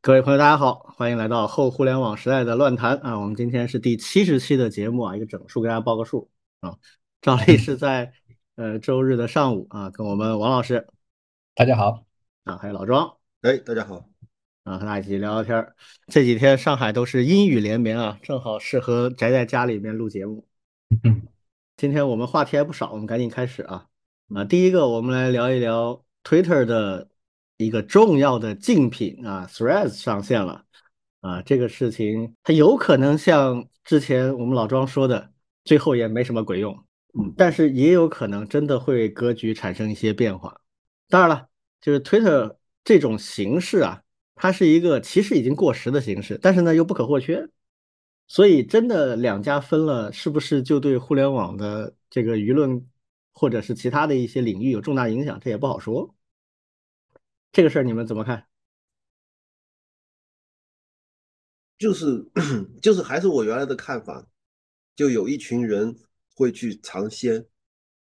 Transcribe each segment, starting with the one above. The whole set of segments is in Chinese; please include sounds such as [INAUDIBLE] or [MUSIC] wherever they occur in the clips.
各位朋友，大家好，欢迎来到后互联网时代的乱谈啊！我们今天是第七十期的节目啊，一个整数给大家报个数啊。照例是在呃周日的上午啊，跟我们王老师，大家好啊，还有老庄，哎，大家好啊，和大家一起聊聊天儿。这几天上海都是阴雨连绵啊，正好适合宅在家里面录节目。嗯 [LAUGHS] 今天我们话题还不少，我们赶紧开始啊啊！第一个，我们来聊一聊 Twitter 的。一个重要的竞品啊，Threads 上线了啊，这个事情它有可能像之前我们老庄说的，最后也没什么鬼用，嗯，但是也有可能真的会格局产生一些变化。当然了，就是 Twitter 这种形式啊，它是一个其实已经过时的形式，但是呢又不可或缺，所以真的两家分了，是不是就对互联网的这个舆论或者是其他的一些领域有重大影响？这也不好说。这个事儿你们怎么看？就是 [CLEARS THROAT] 就是还是我原来的看法，就有一群人会去尝鲜，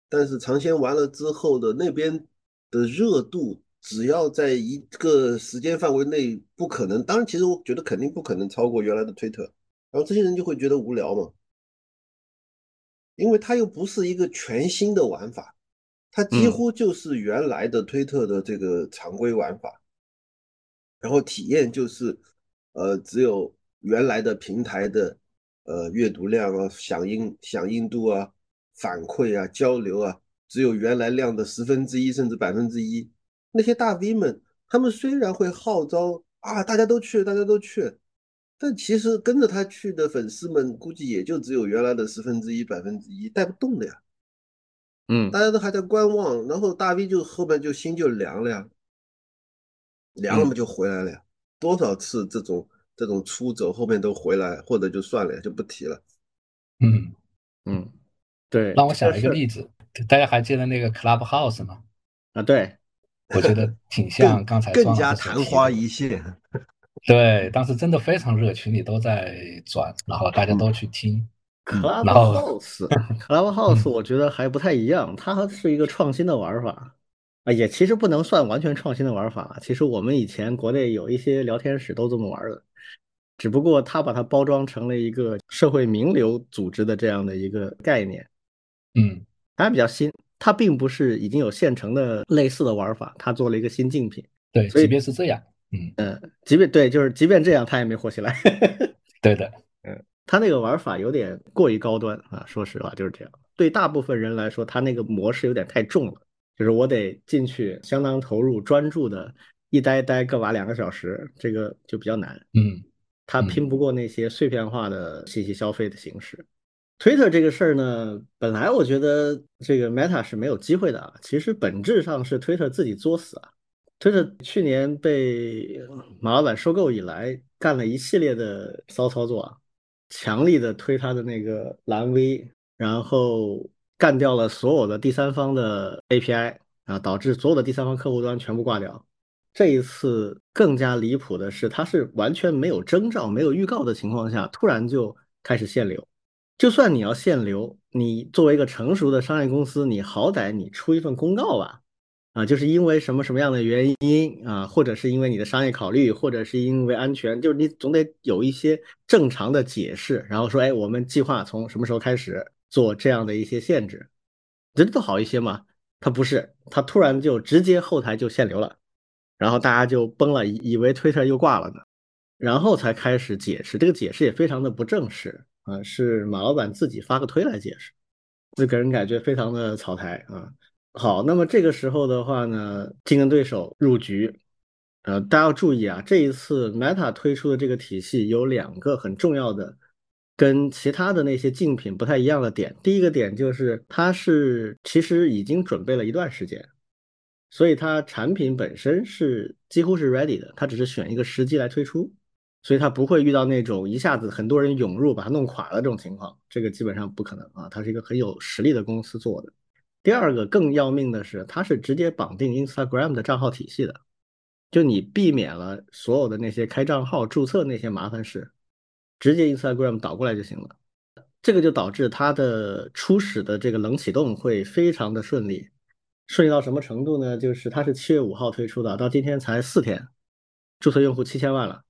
但是尝鲜完了之后的那边的热度，只要在一个时间范围内不可能，当然其实我觉得肯定不可能超过原来的推特，然后这些人就会觉得无聊嘛，因为它又不是一个全新的玩法。它几乎就是原来的推特的这个常规玩法，然后体验就是，呃，只有原来的平台的，呃，阅读量啊、响应响应度啊、反馈啊、交流啊，只有原来量的十分之一甚至百分之一。那些大 V 们，他们虽然会号召啊，大家都去，大家都去，但其实跟着他去的粉丝们，估计也就只有原来的十分之一、百分之一，带不动的呀。嗯，大家都还在观望，然后大 V 就后面就心就凉了呀，凉了嘛就回来了呀。多少次这种这种出走，后面都回来，或者就算了呀，就不提了。嗯嗯，对。让我想一个例子，大家还记得那个 Clubhouse 吗？啊，对，我觉得挺像刚才更加昙花一现。[LAUGHS] 对，当时真的非常热，群里都在转，然后大家都去听。Clubhouse，Clubhouse，[LAUGHS] 我觉得还不太一样，它是一个创新的玩法啊，也其实不能算完全创新的玩法。其实我们以前国内有一些聊天室都这么玩的，只不过它把它包装成了一个社会名流组织的这样的一个概念。嗯，它比较新，它并不是已经有现成的类似的玩法，它做了一个新竞品。对，即便是这样，嗯嗯，即便对，就是即便这样，它也没火起来。[LAUGHS] 对的。他那个玩法有点过于高端啊，说实话就是这样。对大部分人来说，他那个模式有点太重了，就是我得进去相当投入、专注的，一待待个把两个小时，这个就比较难。嗯，他拼不过那些碎片化的信息消费的形式。Twitter 这个事儿呢，本来我觉得这个 Meta 是没有机会的啊，其实本质上是 Twitter 自己作死啊。Twitter 去年被马老板收购以来，干了一系列的骚操作啊。强力的推他的那个蓝 V，然后干掉了所有的第三方的 API 啊，导致所有的第三方客户端全部挂掉。这一次更加离谱的是，它是完全没有征兆、没有预告的情况下，突然就开始限流。就算你要限流，你作为一个成熟的商业公司，你好歹你出一份公告吧。啊，就是因为什么什么样的原因啊，或者是因为你的商业考虑，或者是因为安全，就是你总得有一些正常的解释，然后说，哎，我们计划从什么时候开始做这样的一些限制，这都好一些嘛。他不是，他突然就直接后台就限流了，然后大家就崩了，以为 Twitter 又挂了呢，然后才开始解释，这个解释也非常的不正式啊，是马老板自己发个推来解释，就给人感觉非常的草台啊。好，那么这个时候的话呢，竞争对手入局，呃，大家要注意啊，这一次 Meta 推出的这个体系有两个很重要的，跟其他的那些竞品不太一样的点。第一个点就是它是其实已经准备了一段时间，所以它产品本身是几乎是 ready 的，它只是选一个时机来推出，所以它不会遇到那种一下子很多人涌入把它弄垮的这种情况，这个基本上不可能啊，它是一个很有实力的公司做的。第二个更要命的是，它是直接绑定 Instagram 的账号体系的，就你避免了所有的那些开账号、注册那些麻烦事，直接 Instagram 导过来就行了。这个就导致它的初始的这个冷启动会非常的顺利，顺利到什么程度呢？就是它是七月五号推出的，到今天才四天，注册用户七千万了，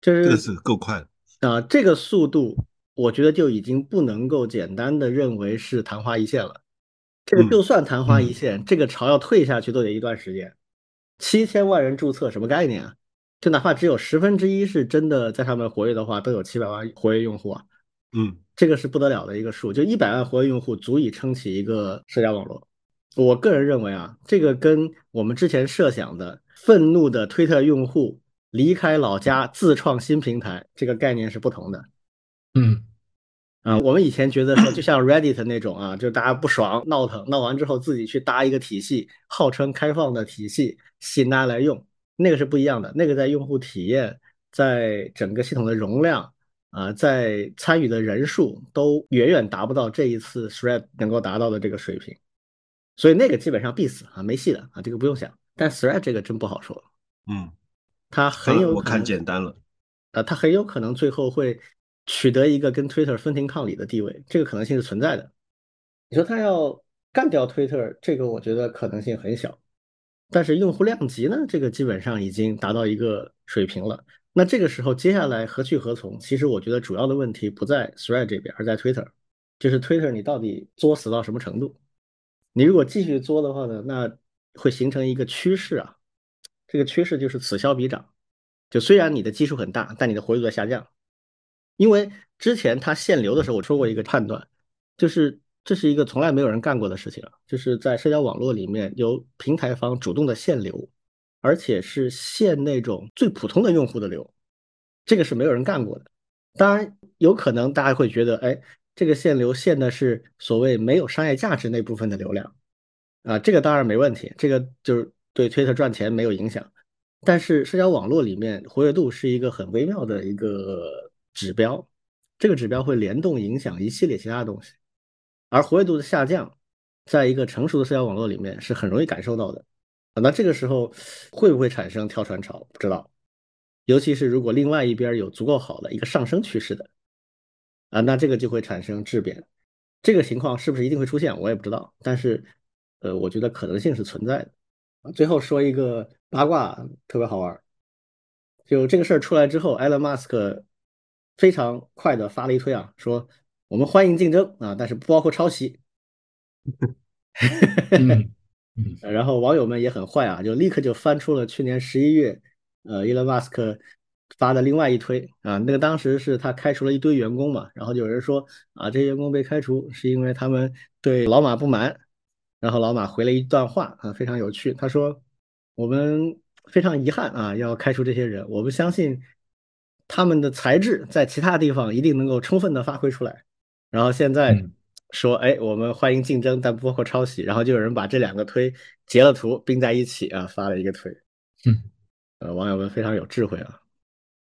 这这个是是够快的。啊，这个速度我觉得就已经不能够简单的认为是昙花一现了。这个嗯就算昙花一嗯现，这个潮要退下去都得一段时间。七千万人注册什么概念啊？就哪怕只有十分之一是真的在上面活跃的话，都有七百万活跃用户啊，嗯这个是不得了的一个数。就一百万活跃用户足以撑起一个社交网络。我个人认为啊，这个跟我们之前设想的愤怒的推特用户离开老家自创新平台这个概念是不同的。嗯啊、我们以前觉得说，就像 Reddit 那种啊，[CLEARS THROAT] 就大家不爽闹腾，闹完之后自己去搭一个体系，号称开放的体系，吸引大家来用，那个是不一样的。那个在用户体验，在整个系统的容量啊、在参与的人数都远远达不到这一次 Thread 能够达到的这个水平，所以那个基本上必死啊，没戏的啊，这个不用想。但 Thread 这个真不好说，嗯，它很有我看简单了。啊，它很有可能最后会取得一个跟 Twitter 分庭抗礼的地位，这个可能性是存在的。你说他要干掉 Twitter，这个我觉得可能性很小，但是用户量级呢，这个基本上已经达到一个水平了。那这个时候接下来何去何从？其实我觉得主要的问题不在 Thread 这边，而在 Twitter，就是 Twitter 你到底作死到什么程度？你如果继续作的话呢，那会形成一个趋势啊，这个趋势就是此消彼长。就虽然你的基数很大，但你的活跃度在下降。因为之前它限流的时候，我说过一个判断，就是这是一个从来没有人干过的事情，就是在社交网络里面由平台方主动的限流，而且是限那种最普通的用户的流，这个是没有人干过的。当然，有可能大家会觉得，哎，这个限流限的是所谓没有商业价值那部分的流量，啊，这个当然没问题，这个就是对 Twitter 赚钱没有影响。但是社交网络里面活跃度是一个很微妙的一个指标，这个指标会联动影响一系列其他的东西，而活跃度的下降，在一个成熟的社交网络里面是很容易感受到的。啊那这个时候会不会产生跳船潮？不知道，尤其是如果另外一边有足够好的一个上升趋势的，啊，那这个就会产生质变。这个情况是不是一定会出现，我也不知道，但是，呃，我觉得可能性是存在的。最后说一个八卦，特别好玩。就这个事儿出来之后，埃隆·马斯克非常快的发了一推啊，说我们欢迎竞争啊，但是不包括抄袭。[LAUGHS] 嗯嗯然后网友们也很坏啊，就立刻就翻出了去年十一月，呃，，Elon Musk 发的另外一推啊，那个当时是他开除了一堆员工嘛，然后有人说啊，这些员工被开除是因为他们对老马不满，然后老马回了一段话啊，非常有趣，他说我们非常遗憾啊，要开除这些人，我们相信他们的才智在其他地方一定能够充分的发挥出来，然后现在。嗯说，哎，我们欢迎竞争，但不包括抄袭。然后就有人把这两个推截了图，并在一起啊，发了一个推。嗯，呃，网友们非常有智慧啊。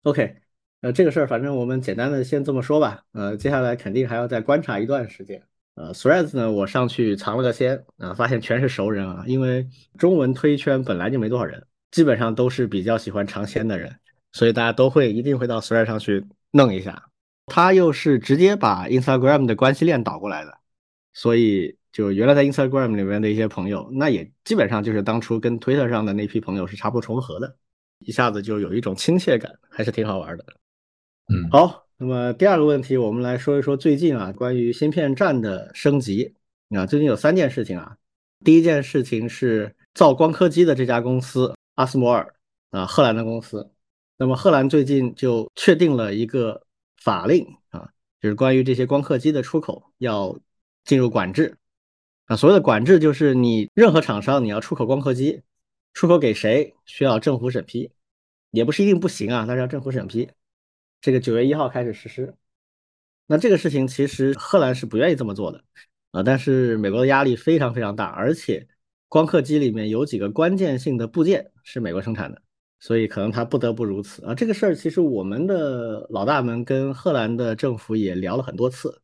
OK，呃，这个事儿反正我们简单的先这么说吧。呃，接下来肯定还要再观察一段时间。呃，Threads 呢，我上去尝了个鲜啊，发现全是熟人啊，因为中文推圈本来就没多少人，基本上都是比较喜欢尝鲜的人，所以大家都会一定会到 Threads 上去弄一下。它又是直接把 Instagram 的关系链导过来的，所以就原来在 Instagram 里面的一些朋友，那也基本上就是当初跟 Twitter 上的那批朋友是差不多重合的，一下子就有一种亲切感，还是挺好玩的。嗯，好，那么第二个问题，我们来说一说最近啊关于芯片站的升级啊，最近有三件事情啊，第一件事情是造光刻机的这家公司阿斯摩尔啊，荷兰的公司，那么荷兰最近就确定了一个。法令啊，就是关于这些光刻机的出口要进入管制啊。所谓的管制就是你任何厂商你要出口光刻机，出口给谁需要政府审批，也不是一定不行啊，但是要政府审批。这个九月一号开始实施。那这个事情其实荷兰是不愿意这么做的啊，但是美国的压力非常非常大，而且光刻机里面有几个关键性的部件是美国生产的。所以可能他不得不如此啊！这个事儿其实我们的老大们跟荷兰的政府也聊了很多次，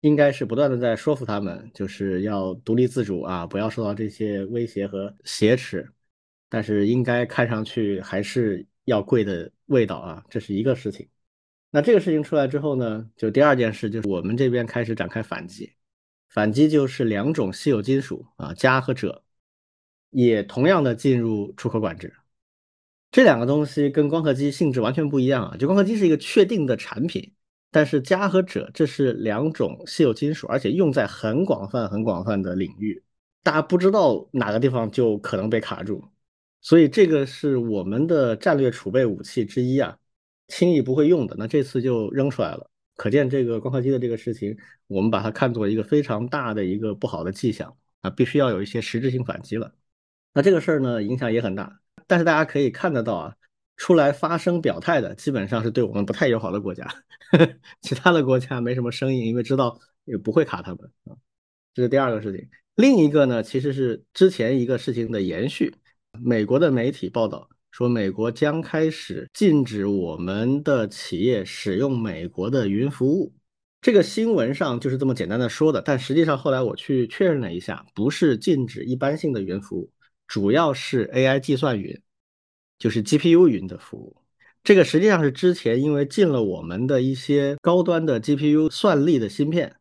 应该是不断的在说服他们，就是要独立自主啊，不要受到这些威胁和挟持。但是应该看上去还是要贵的味道啊，这是一个事情。那这个事情出来之后呢，就第二件事就是我们这边开始展开反击，反击就是两种稀有金属啊，镓和锗，也同样的进入出口管制。这两个东西跟光刻机性质完全不一样啊！就光刻机是一个确定的产品，但是镓和锗这是两种稀有金属，而且用在很广泛、很广泛的领域，大家不知道哪个地方就可能被卡住，所以这个是我们的战略储备武器之一啊，轻易不会用的。那这次就扔出来了，可见这个光刻机的这个事情，我们把它看作一个非常大的一个不好的迹象啊，必须要有一些实质性反击了。那这个事儿呢，影响也很大。但是大家可以看得到啊，出来发声表态的基本上是对我们不太友好的国家，[LAUGHS] 呵呵其他的国家没什么声音，因为知道也不会卡他们啊。这是第二个事情。另一个呢，其实是之前一个事情的延续。美国的媒体报道说，美国将开始禁止我们的企业使用美国的云服务。这个新闻上就是这么简单的说的，但实际上后来我去确认了一下，不是禁止一般性的云服务。主要是 AI 计算云，就是 GPU 云的服务。这个实际上是之前因为进了我们的一些高端的 GPU 算力的芯片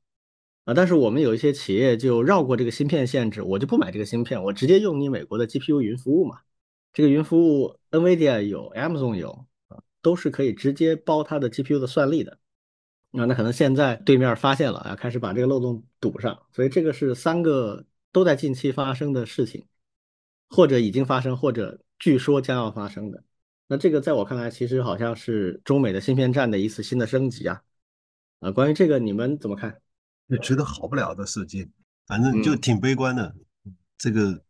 啊，但是我们有一些企业就绕过这个芯片限制，我就不买这个芯片，我直接用你美国的 GPU 云服务嘛。这个云服务 NVIDIA 有，Amazon 有啊，都是可以直接包它的 GPU 的算力的。那那可能现在对面发现了啊，开始把这个漏洞堵上，所以这个是三个都在近期发生的事情。或者已经发生，或者据说将要发生的，那这个在我看来，其实好像是中美的芯片战的一次新的升级啊！啊，关于这个你们怎么看？就觉得好不了的事情，反正就挺悲观的。这个，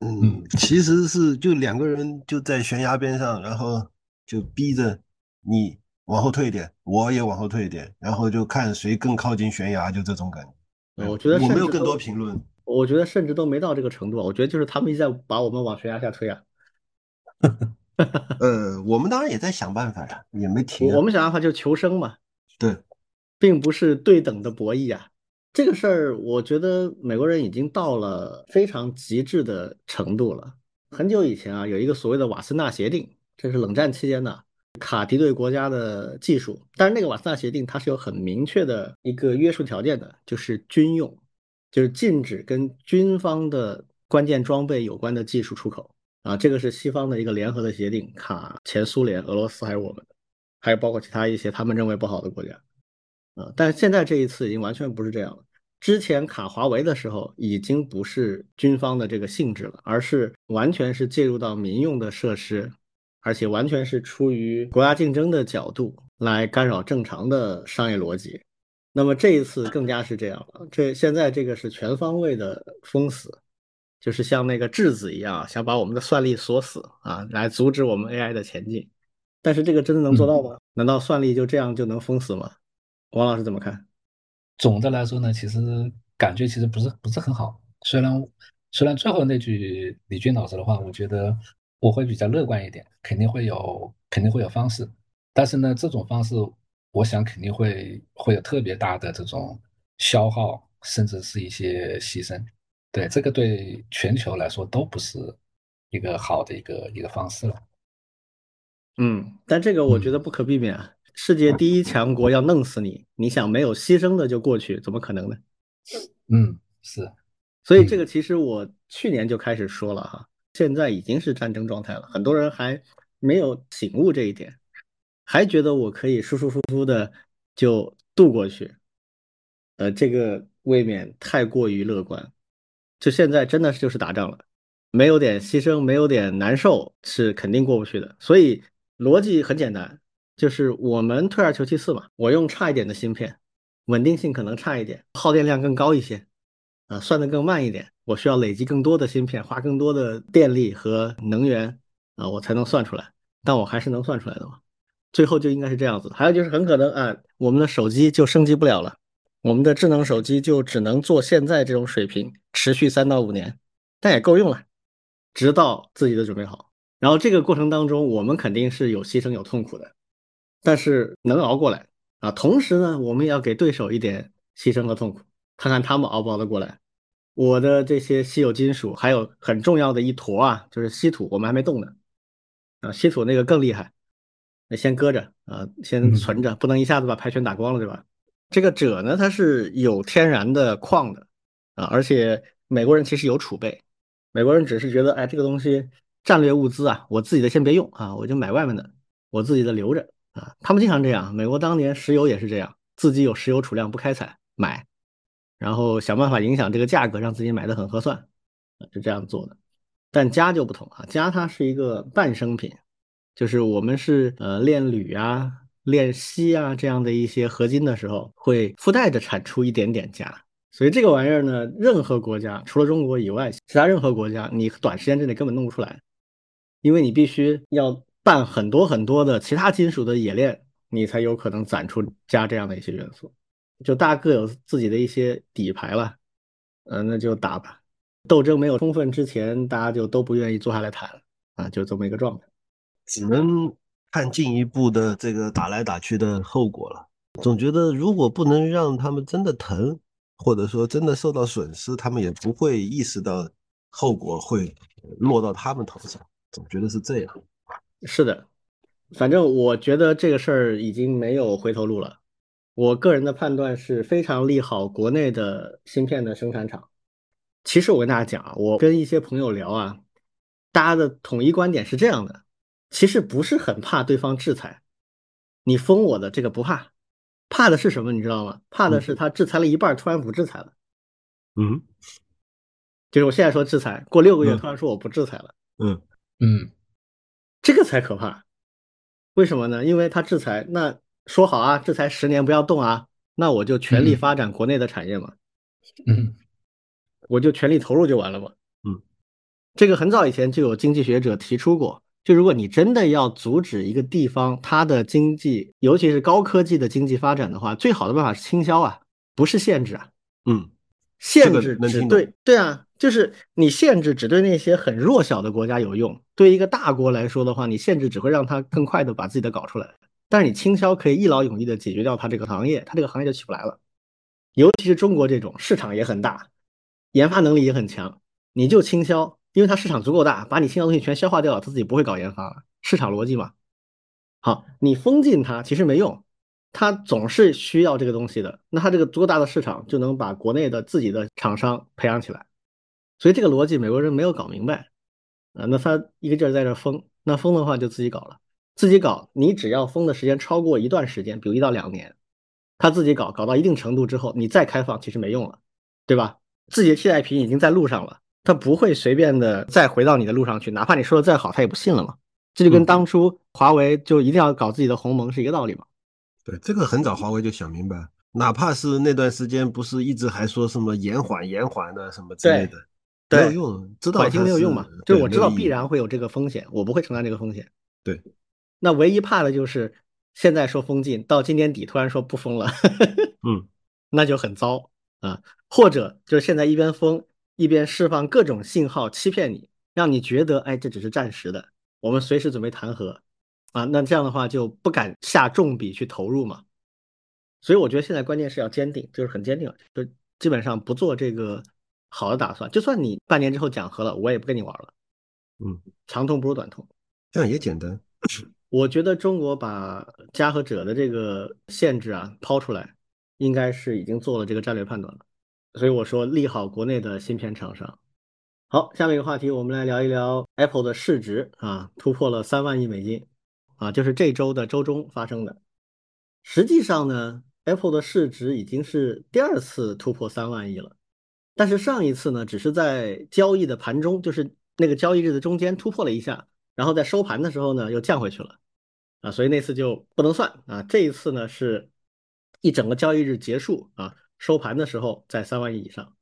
嗯，其实是就两个人就在悬崖边上，然后就逼着你往后退一点，我也往后退一点，然后就看谁更靠近悬崖，就这种感觉。我觉得我没有更多评论。我觉得甚至都没到这个程度，我觉得就是他们一直在把我们往悬崖下推啊。[LAUGHS] 呃，我们当然也在想办法呀，也没停。我们想办法就求生嘛。对，并不是对等的博弈啊。这个事儿，我觉得美国人已经到了非常极致的程度了。很久以前啊，有一个所谓的瓦森纳协定，这是冷战期间的卡敌对国家的技术，但是那个瓦森纳协定它是有很明确的一个约束条件的，就是军用。就是禁止跟军方的关键装备有关的技术出口啊，这个是西方的一个联合的协定，卡前苏联、俄罗斯还有我们，还有包括其他一些他们认为不好的国家啊。但是现在这一次已经完全不是这样了。之前卡华为的时候，已经不是军方的这个性质了，而是完全是介入到民用的设施，而且完全是出于国家竞争的角度来干扰正常的商业逻辑。那么这一次更加是这样了，这现在这个是全方位的封死，就是像那个质子一样，想把我们的算力锁死啊，来阻止我们 AI 的前进。但是这个真的能做到吗？难道算力就这样就能封死吗？王老师怎么看？总的来说呢，其实感觉其实不是不是很好。虽然虽然最后那句李军老师的话，我觉得我会比较乐观一点，肯定会有肯定会有方式，但是呢，这种方式。我想肯定会会有特别大的这种消耗，甚至是一些牺牲。对这个对全球来说都不是一个好的一个一个方式了。嗯，但这个我觉得不可避免啊。世界第一强国要弄死你，你想没有牺牲的就过去，怎么可能呢？嗯，是。所以这个其实我去年就开始说了哈，现在已经是战争状态了，很多人还没有醒悟这一点。还觉得我可以舒舒服服的就度过去，呃，这个未免太过于乐观。就现在真的就是打仗了，没有点牺牲，没有点难受，是肯定过不去的。所以逻辑很简单，就是我们退而求其次嘛。我用差一点的芯片，稳定性可能差一点，耗电量更高一些，啊，算的更慢一点。我需要累积更多的芯片，花更多的电力和能源啊，我才能算出来。但我还是能算出来的嘛。最后就应该是这样子，还有就是很可能啊，我们的手机就升级不了了，我们的智能手机就只能做现在这种水平，持续三到五年，但也够用了，直到自己的准备好。然后这个过程当中，我们肯定是有牺牲有痛苦的，但是能熬过来啊。同时呢，我们也要给对手一点牺牲和痛苦，看看他们熬不熬得过来。我的这些稀有金属还有很重要的一坨啊，就是稀土，我们还没动呢啊，稀土那个更厉害。那先搁着啊，先存着，不能一下子把牌全打光了，对吧？这个锗呢，它是有天然的矿的啊，而且美国人其实有储备，美国人只是觉得，哎，这个东西战略物资啊，我自己的先别用啊，我就买外面的，我自己的留着啊。他们经常这样，美国当年石油也是这样，自己有石油储量不开采买，然后想办法影响这个价格，让自己买的很合算，就这样做的。但镓就不同啊，镓它是一个半生品，就是我们是呃炼铝啊、炼锡啊这样的一些合金的时候，会附带着产出一点点镓。所以这个玩意儿呢，任何国家除了中国以外，其他任何国家你短时间之内根本弄不出来，因为你必须要办很多很多的其他金属的冶炼，你才有可能攒出镓这样的一些元素。就大家各有自己的一些底牌了，嗯，那就打吧。斗争没有充分之前，大家就都不愿意坐下来谈啊，就这么一个状态，只能看进一步的这个打来打去的后果了。总觉得如果不能让他们真的疼，或者说真的受到损失，他们也不会意识到后果会落到他们头上。总觉得是这样。是的，反正我觉得这个事儿已经没有回头路了。我个人的判断是非常利好国内的芯片的生产厂。其实我跟大家讲啊，我跟一些朋友聊啊，大家的统一观点是这样的：其实不是很怕对方制裁，你封我的这个不怕，怕的是什么？你知道吗？怕的是他制裁了一半，突然不制裁了。嗯，就是我现在说制裁，过六个月突然说我不制裁了。嗯嗯，这个才可怕。为什么呢？因为他制裁，那说好啊，制裁十年不要动啊，那我就全力发展国内的产业嘛。嗯。我就全力投入就完了嘛。嗯，这个很早以前就有经济学者提出过，就如果你真的要阻止一个地方它的经济，尤其是高科技的经济发展的话，最好的办法是倾销啊，不是限制啊。嗯，限制只对对啊，就是你限制只对那些很弱小的国家有用，对一个大国来说的话，你限制只会让它更快的把自己的搞出来。但是你倾销可以一劳永逸的解决掉它这个行业，它这个行业就起不来了。尤其是中国这种市场也很大。研发能力也很强，你就倾销，因为它市场足够大，把你新的东西全消化掉了，它自己不会搞研发了，市场逻辑嘛。好，你封禁它其实没用，它总是需要这个东西的。那它这个足够大的市场，就能把国内的自己的厂商培养起来。所以这个逻辑美国人没有搞明白啊。那他一个劲儿在这封，那封的话就自己搞了，自己搞。你只要封的时间超过一段时间，比如一到两年，他自己搞，搞到一定程度之后，你再开放其实没用了，对吧？自己的替代品已经在路上了，他不会随便的再回到你的路上去，哪怕你说的再好，他也不信了嘛。这就跟当初华为就一定要搞自己的鸿蒙是一个道理嘛。对，这个很早华为就想明白，哪怕是那段时间不是一直还说什么延缓延缓的什么之类的，没有用，知道缓刑没有用嘛？就是我知道必然会有这个风险，我不会承担这个风险。对，那唯一怕的就是现在说封禁，到今年底突然说不封了，嗯，[LAUGHS] 那就很糟啊。或者就是现在一边封一边释放各种信号欺骗你，让你觉得哎这只是暂时的，我们随时准备谈和啊，那这样的话就不敢下重笔去投入嘛。所以我觉得现在关键是要坚定，就是很坚定，就基本上不做这个好的打算。就算你半年之后讲和了，我也不跟你玩了。嗯，长痛不如短痛，这样也简单。[SNIFFS] 我觉得中国把加和者的这个限制啊抛出来，应该是已经做了这个战略判断了。所以我说利好国内的芯片厂商。好，下面一个话题，我们来聊一聊 Apple 的市值啊，突破了三万亿美金啊，就是这周的周中发生的。实际上呢，Apple 的市值已经是第二次突破三万亿了，但是上一次呢，只是在交易的盘中，就是那个交易日的中间突破了一下，然后在收盘的时候呢又降回去了啊，所以那次就不能算啊。这一次呢是一整个交易日结束啊。收盘的时候在三万亿以上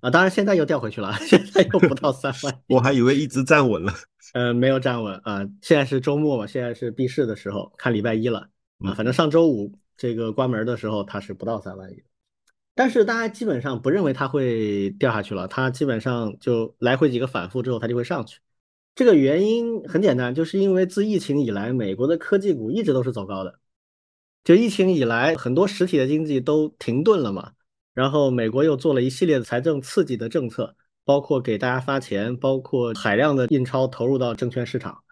啊，当然现在又掉回去了，[LAUGHS] 现在又不到三万。我还以为一直站稳了，呃，没有站稳啊。现在是周末嘛，现在是闭市的时候，看礼拜一了啊。反正上周五这个关门的时候，它是不到三万亿，但是大家基本上不认为它会掉下去了，它基本上就来回几个反复之后，它就会上去。这个原因很简单，就是因为自疫情以来，美国的科技股一直都是走高的。就疫情以来，很多实体的经济都停顿了嘛，然后美国又做了一系列的财政刺激的政策，包括给大家发钱，包括海量的印钞投入到证券市场，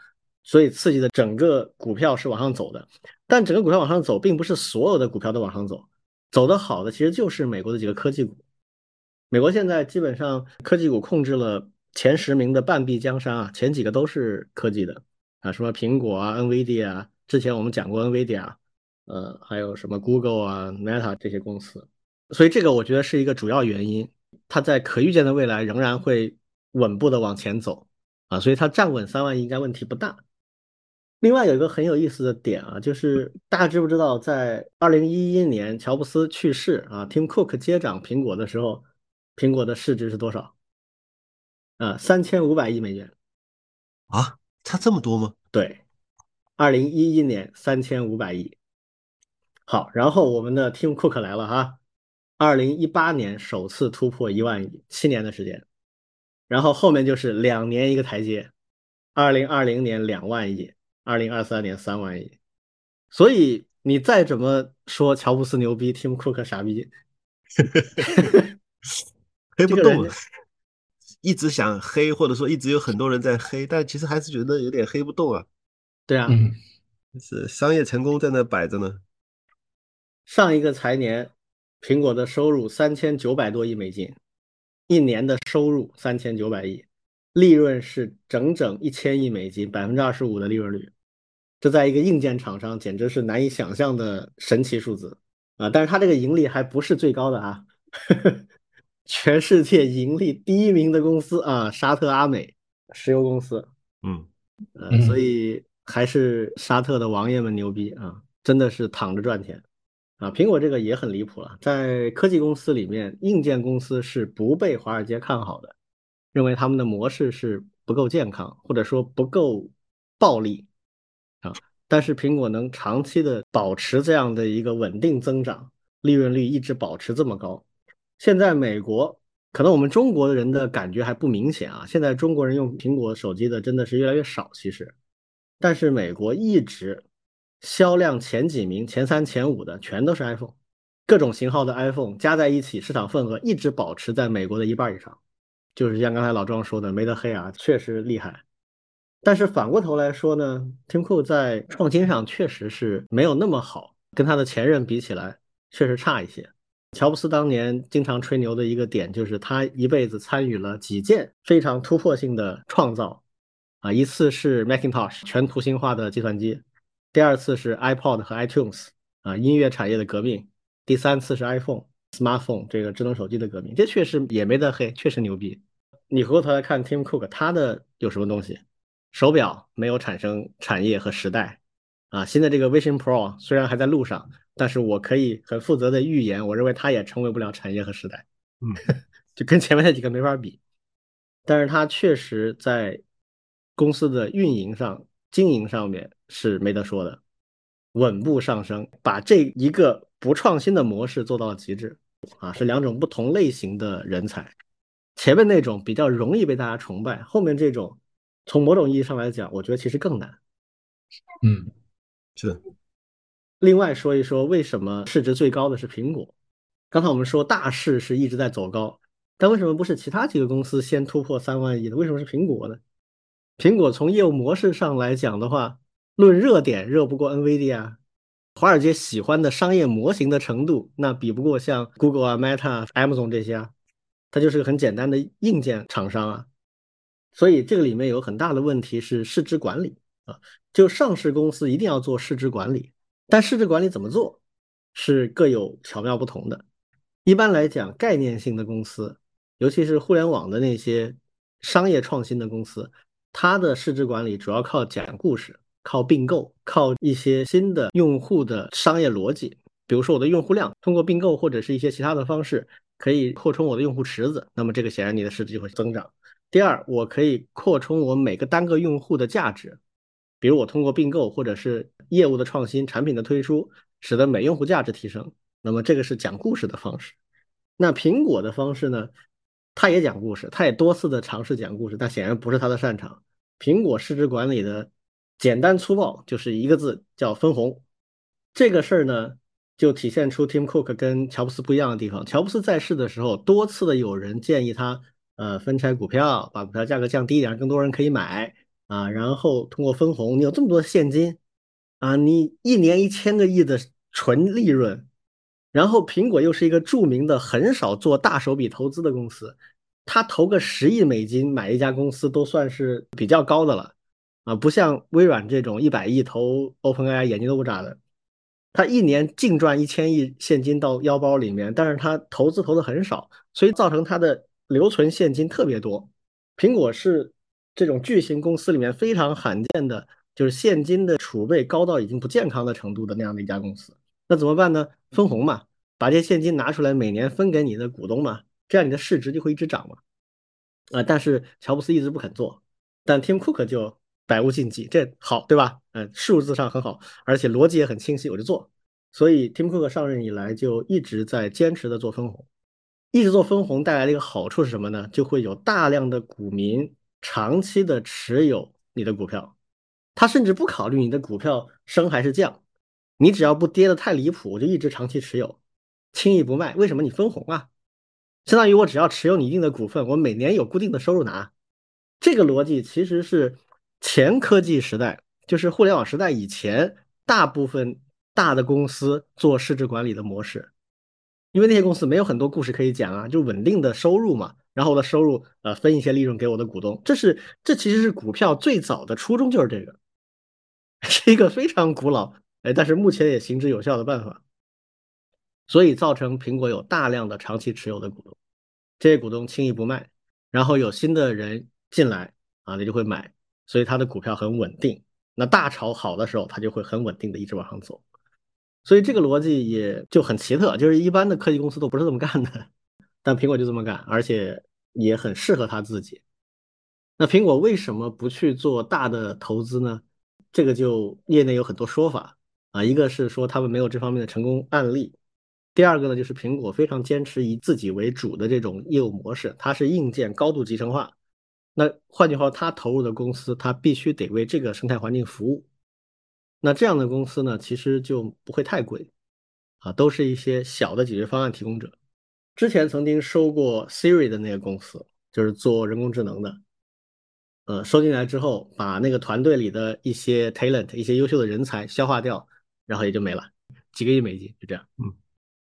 所以刺激的整个股票是往上走的。但整个股票往上走，并不是所有的股票都往上走，走得好的其实就是美国的几个科技股。美国现在基本上科技股控制了前十名的半壁江山啊，前几个都是科技的啊，什么苹果啊、NVDA 啊，之前我们讲过 NVIDIA，呃，还有什么 Google 啊、Meta 这些公司，所以这个我觉得是一个主要原因，它在可预见的未来仍然会稳步的往前走啊，所以它站稳三万亿应该问题不大。另外有一个很有意思的点啊，就是大家知不知道，在二零一一年乔布斯去世啊，Tim Cook 接掌苹果的时候，苹果的市值是多少？啊，三千五百亿美元啊，差这么多吗？对，二零一一年三千五百亿。好，然后我们的 Tim Cook 来了哈，二零一八年首次突破一万亿，七年的时间，然后后面就是两年一个台阶，二零二零年两万亿。二零二三年三万亿，所以你再怎么说乔布斯牛逼，Tim Cook 傻逼 [LAUGHS] [LAUGHS] 黑不动了，一直想黑，或者说一直有很多人在黑，但其实还是觉得有点黑不动啊。对啊，是商业成功在那摆着呢。上一个财年，苹果的收入三千九百多亿美金，一年的收入三千九百亿，利润是整整一千亿美金，百分之二十五的利润率。这在一个硬件厂商简直是难以想象的神奇数字啊！但是它这个盈利还不是最高的啊，[LAUGHS] 全世界盈利第一名的公司啊，沙特阿美石油公司，嗯，呃，所以还是沙特的王爷们牛逼啊，真的是躺着赚钱啊！苹果这个也很离谱了，在科技公司里面，硬件公司是不被华尔街看好的，认为他们的模式是不够健康，或者说不够暴利。但是苹果能长期的保持这样的一个稳定增长，利润率一直保持这么高。现在美国可能我们中国人的感觉还不明显啊，现在中国人用苹果手机的真的是越来越少，其实。但是美国一直销量前几名、前三、前五的全都是 iPhone，各种型号的 iPhone 加在一起，市场份额一直保持在美国的一半以上。就是像刚才老庄说的，没得黑啊，确实厉害。但是反过头来说呢，Tim Cook 在创新上确实是没有那么好，跟他的前任比起来，确实差一些。乔布斯当年经常吹牛的一个点就是他一辈子参与了几件非常突破性的创造，啊，一次是 Macintosh 全图形化的计算机，第二次是 iPod 和 iTunes 啊音乐产业的革命，第三次是 iPhone Smartphone 这个智能手机的革命，这确实也没得黑，确实牛逼。你回过头来看 Tim Cook，他的有什么东西？手表没有产生产业和时代，啊，现在这个 Vision Pro 虽然还在路上，但是我可以很负责的预言，我认为它也成为不了产业和时代，嗯，[LAUGHS] 就跟前面那几个没法比，但是它确实在公司的运营上、经营上面是没得说的，稳步上升，把这一个不创新的模式做到了极致，啊，是两种不同类型的人才，前面那种比较容易被大家崇拜，后面这种。从某种意义上来讲，我觉得其实更难。嗯，是的。另外说一说，为什么市值最高的是苹果？刚才我们说大势是一直在走高，但为什么不是其他几个公司先突破三万亿的？为什么是苹果呢？苹果从业务模式上来讲的话，论热点热不过 NVIDIA，华尔街喜欢的商业模型的程度，那比不过像 Google 啊、Meta、Amazon 这些啊，它就是个很简单的硬件厂商啊。所以这个里面有很大的问题是市值管理啊，就上市公司一定要做市值管理，但市值管理怎么做是各有巧妙不同的。一般来讲，概念性的公司，尤其是互联网的那些商业创新的公司，它的市值管理主要靠讲故事、靠并购、靠一些新的用户的商业逻辑。比如说，我的用户量通过并购或者是一些其他的方式可以扩充我的用户池子，那么这个显然你的市值就会增长。第二，我可以扩充我每个单个用户的价值，比如我通过并购或者是业务的创新、产品的推出，使得每用户价值提升。那么这个是讲故事的方式。那苹果的方式呢？他也讲故事，他也多次的尝试讲故事，但显然不是他的擅长。苹果市值管理的简单粗暴就是一个字，叫分红。这个事儿呢，就体现出 Tim Cook 跟乔布斯不一样的地方。乔布斯在世的时候，多次的有人建议他。呃，分拆股票，把股票价格降低一点，更多人可以买啊。然后通过分红，你有这么多现金啊，你一年一千个亿的纯利润。然后苹果又是一个著名的很少做大手笔投资的公司，他投个十亿美金买一家公司都算是比较高的了啊，不像微软这种一百亿投 OpenAI 眼睛都不眨的。他一年净赚一千亿现金到腰包里面，但是他投资投的很少，所以造成他的留存现金特别多。苹果是这种巨型公司里面非常罕见的，就是现金的储备高到已经不健康的程度的那样的一家公司。那怎么办呢？分红嘛，把这些现金拿出来，每年分给你的股东嘛，这样你的市值就会一直涨嘛。啊，但是乔布斯一直不肯做，但 Tim Cook 就。百无禁忌，这好对吧？嗯，数字上很好，而且逻辑也很清晰，我就做。所以 Tim Cook 上任以来就一直在坚持的做分红，一直做分红带来的一个好处是什么呢？就会有大量的股民长期的持有你的股票，他甚至不考虑你的股票升还是降，你只要不跌的太离谱，我就一直长期持有，轻易不卖。为什么？你分红啊，相当于我只要持有你一定的股份，我每年有固定的收入拿。这个逻辑其实是。前科技时代就是互联网时代以前，大部分大的公司做市值管理的模式，因为那些公司没有很多故事可以讲啊，就稳定的收入嘛，然后我的收入呃分一些利润给我的股东，这是这其实是股票最早的初衷就是这个，[LAUGHS] 是一个非常古老哎，但是目前也行之有效的办法，所以造成苹果有大量的长期持有的股东，这些股东轻易不卖，然后有新的人进来啊，你就会买。所以它的股票很稳定，那大潮好的时候，它就会很稳定的一直往上走。所以这个逻辑也就很奇特，就是一般的科技公司都不是这么干的，但苹果就这么干，而且也很适合他自己。那苹果为什么不去做大的投资呢？这个就业内有很多说法啊，一个是说他们没有这方面的成功案例，第二个呢就是苹果非常坚持以自己为主的这种业务模式，它是硬件高度集成化。那换句话说，他投入的公司，他必须得为这个生态环境服务。那这样的公司呢，其实就不会太贵，啊，都是一些小的解决方案提供者。之前曾经收过 Siri 的那个公司，就是做人工智能的，呃，收进来之后，把那个团队里的一些 talent、一些优秀的人才消化掉，然后也就没了，几个亿美金就这样。嗯，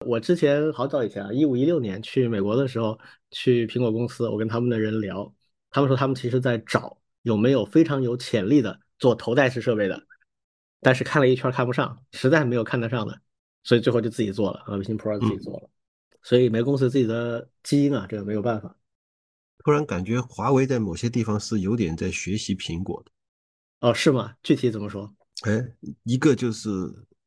我之前好早以前啊，一五一六年去美国的时候，去苹果公司，我跟他们的人聊。他们说，他们其实在找有没有非常有潜力的做头戴式设备的，但是看了一圈看不上，实在没有看得上的，所以最后就自己做了啊，微信 Pro 自己做了。所以每个公司自己的基因啊，这个没有办法。突然感觉华为在某些地方是有点在学习苹果的。哦，是吗？具体怎么说？哎，一个就是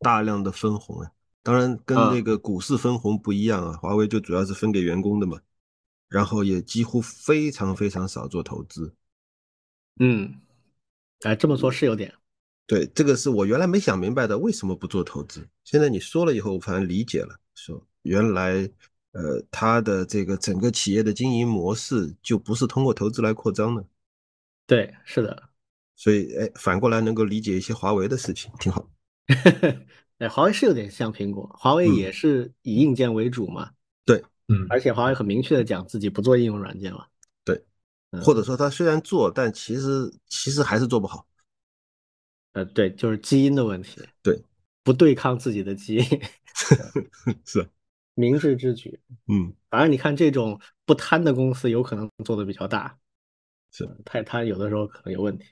大量的分红啊，当然跟那个股市分红不一样啊，华为就主要是分给员工的嘛。然后也几乎非常非常少做投资，嗯，哎，这么说是有点，对，这个是我原来没想明白的，为什么不做投资？现在你说了以后，我反而理解了，说原来，呃，他的这个整个企业的经营模式就不是通过投资来扩张的，对，是的，所以哎，反过来能够理解一些华为的事情，挺好。[LAUGHS] 哎，华为是有点像苹果，华为也是以硬件为主嘛。嗯，而且华为很明确的讲自己不做应用软件了。对，或者说他虽然做，但其实其实还是做不好。呃，对，就是基因的问题。对，不对抗自己的基因，[LAUGHS] 是明智之举。嗯，反正你看这种不贪的公司，有可能做的比较大。是，太贪有的时候可能有问题。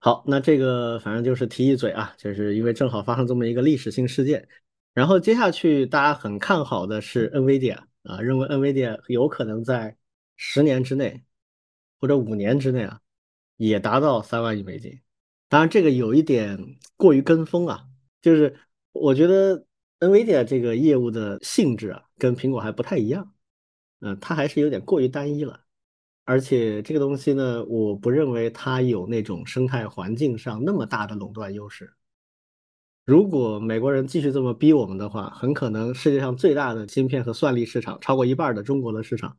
好，那这个反正就是提一嘴啊，就是因为正好发生这么一个历史性事件。然后接下去大家很看好的是 NVIDIA 啊，认为 NVIDIA 有可能在十年之内或者五年之内啊，也达到三万亿美金。当然这个有一点过于跟风啊，就是我觉得 NVIDIA 这个业务的性质啊，跟苹果还不太一样，嗯，它还是有点过于单一了。而且这个东西呢，我不认为它有那种生态环境上那么大的垄断优势。如果美国人继续这么逼我们的话，很可能世界上最大的芯片和算力市场超过一半的中国的市场，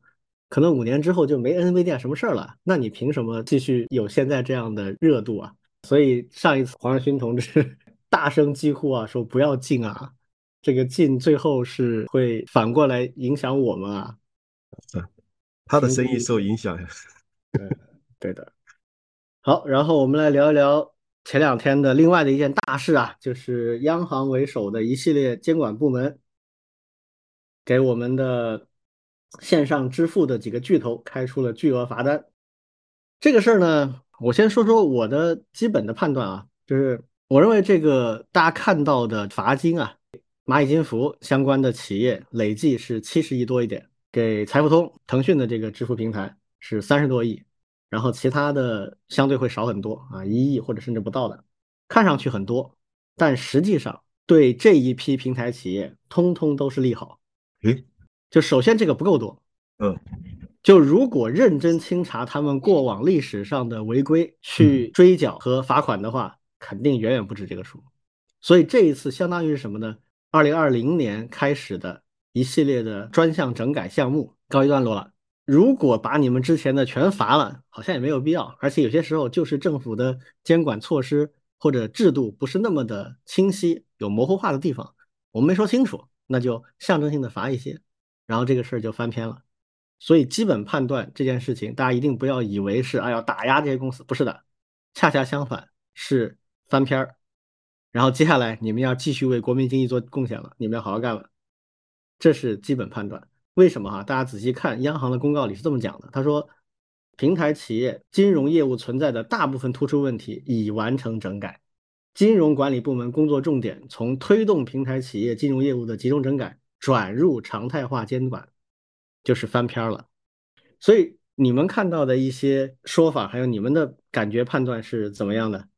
可能五年之后就没 NVIDIA 什么事儿了。那你凭什么继续有现在这样的热度啊？所以上一次黄仁勋同志 [LAUGHS] 大声疾呼啊，说不要进啊，这个进最后是会反过来影响我们啊。他的生意受影响呀。对对的。好，然后我们来聊一聊。前两天的另外的一件大事啊，就是央行为首的一系列监管部门给我们的线上支付的几个巨头开出了巨额罚单。这个事儿呢，我先说说我的基本的判断啊，就是我认为这个大家看到的罚金啊，蚂蚁金服相关的企业累计是七十亿多一点，给财付通、腾讯的这个支付平台是三十多亿，然后其他的相对会少很多啊，一亿或者甚至不到的，看上去很多，但实际上对这一批平台企业通通都是利好。诶，就首先这个不够多，嗯，就如果认真清查他们过往历史上的违规，去追缴和罚款的话，肯定远远不止这个数。所以这一次相当于是什么呢？二零二零年开始的一系列的专项整改项目告一段落了。如果把你们之前的全罚了，好像也没有必要。而且有些时候就是政府的监管措施或者制度不是那么的清晰，有模糊化的地方，我们没说清楚，那就象征性的罚一些，然后这个事儿就翻篇了。所以基本判断这件事情，大家一定不要以为是哎要打压这些公司，不是的，恰恰相反是翻篇儿。然后接下来你们要继续为国民经济做贡献了，你们要好好干了，这是基本判断。为什么哈？大家仔细看，央行的公告里是这么讲的，他说，平台企业金融业务存在的大部分突出问题已完成整改，金融管理部门工作重点从推动平台企业金融业务的集中整改转入常态化监管，就是翻篇了。所以你们看到的一些说法，还有你们的感觉判断是怎么样的？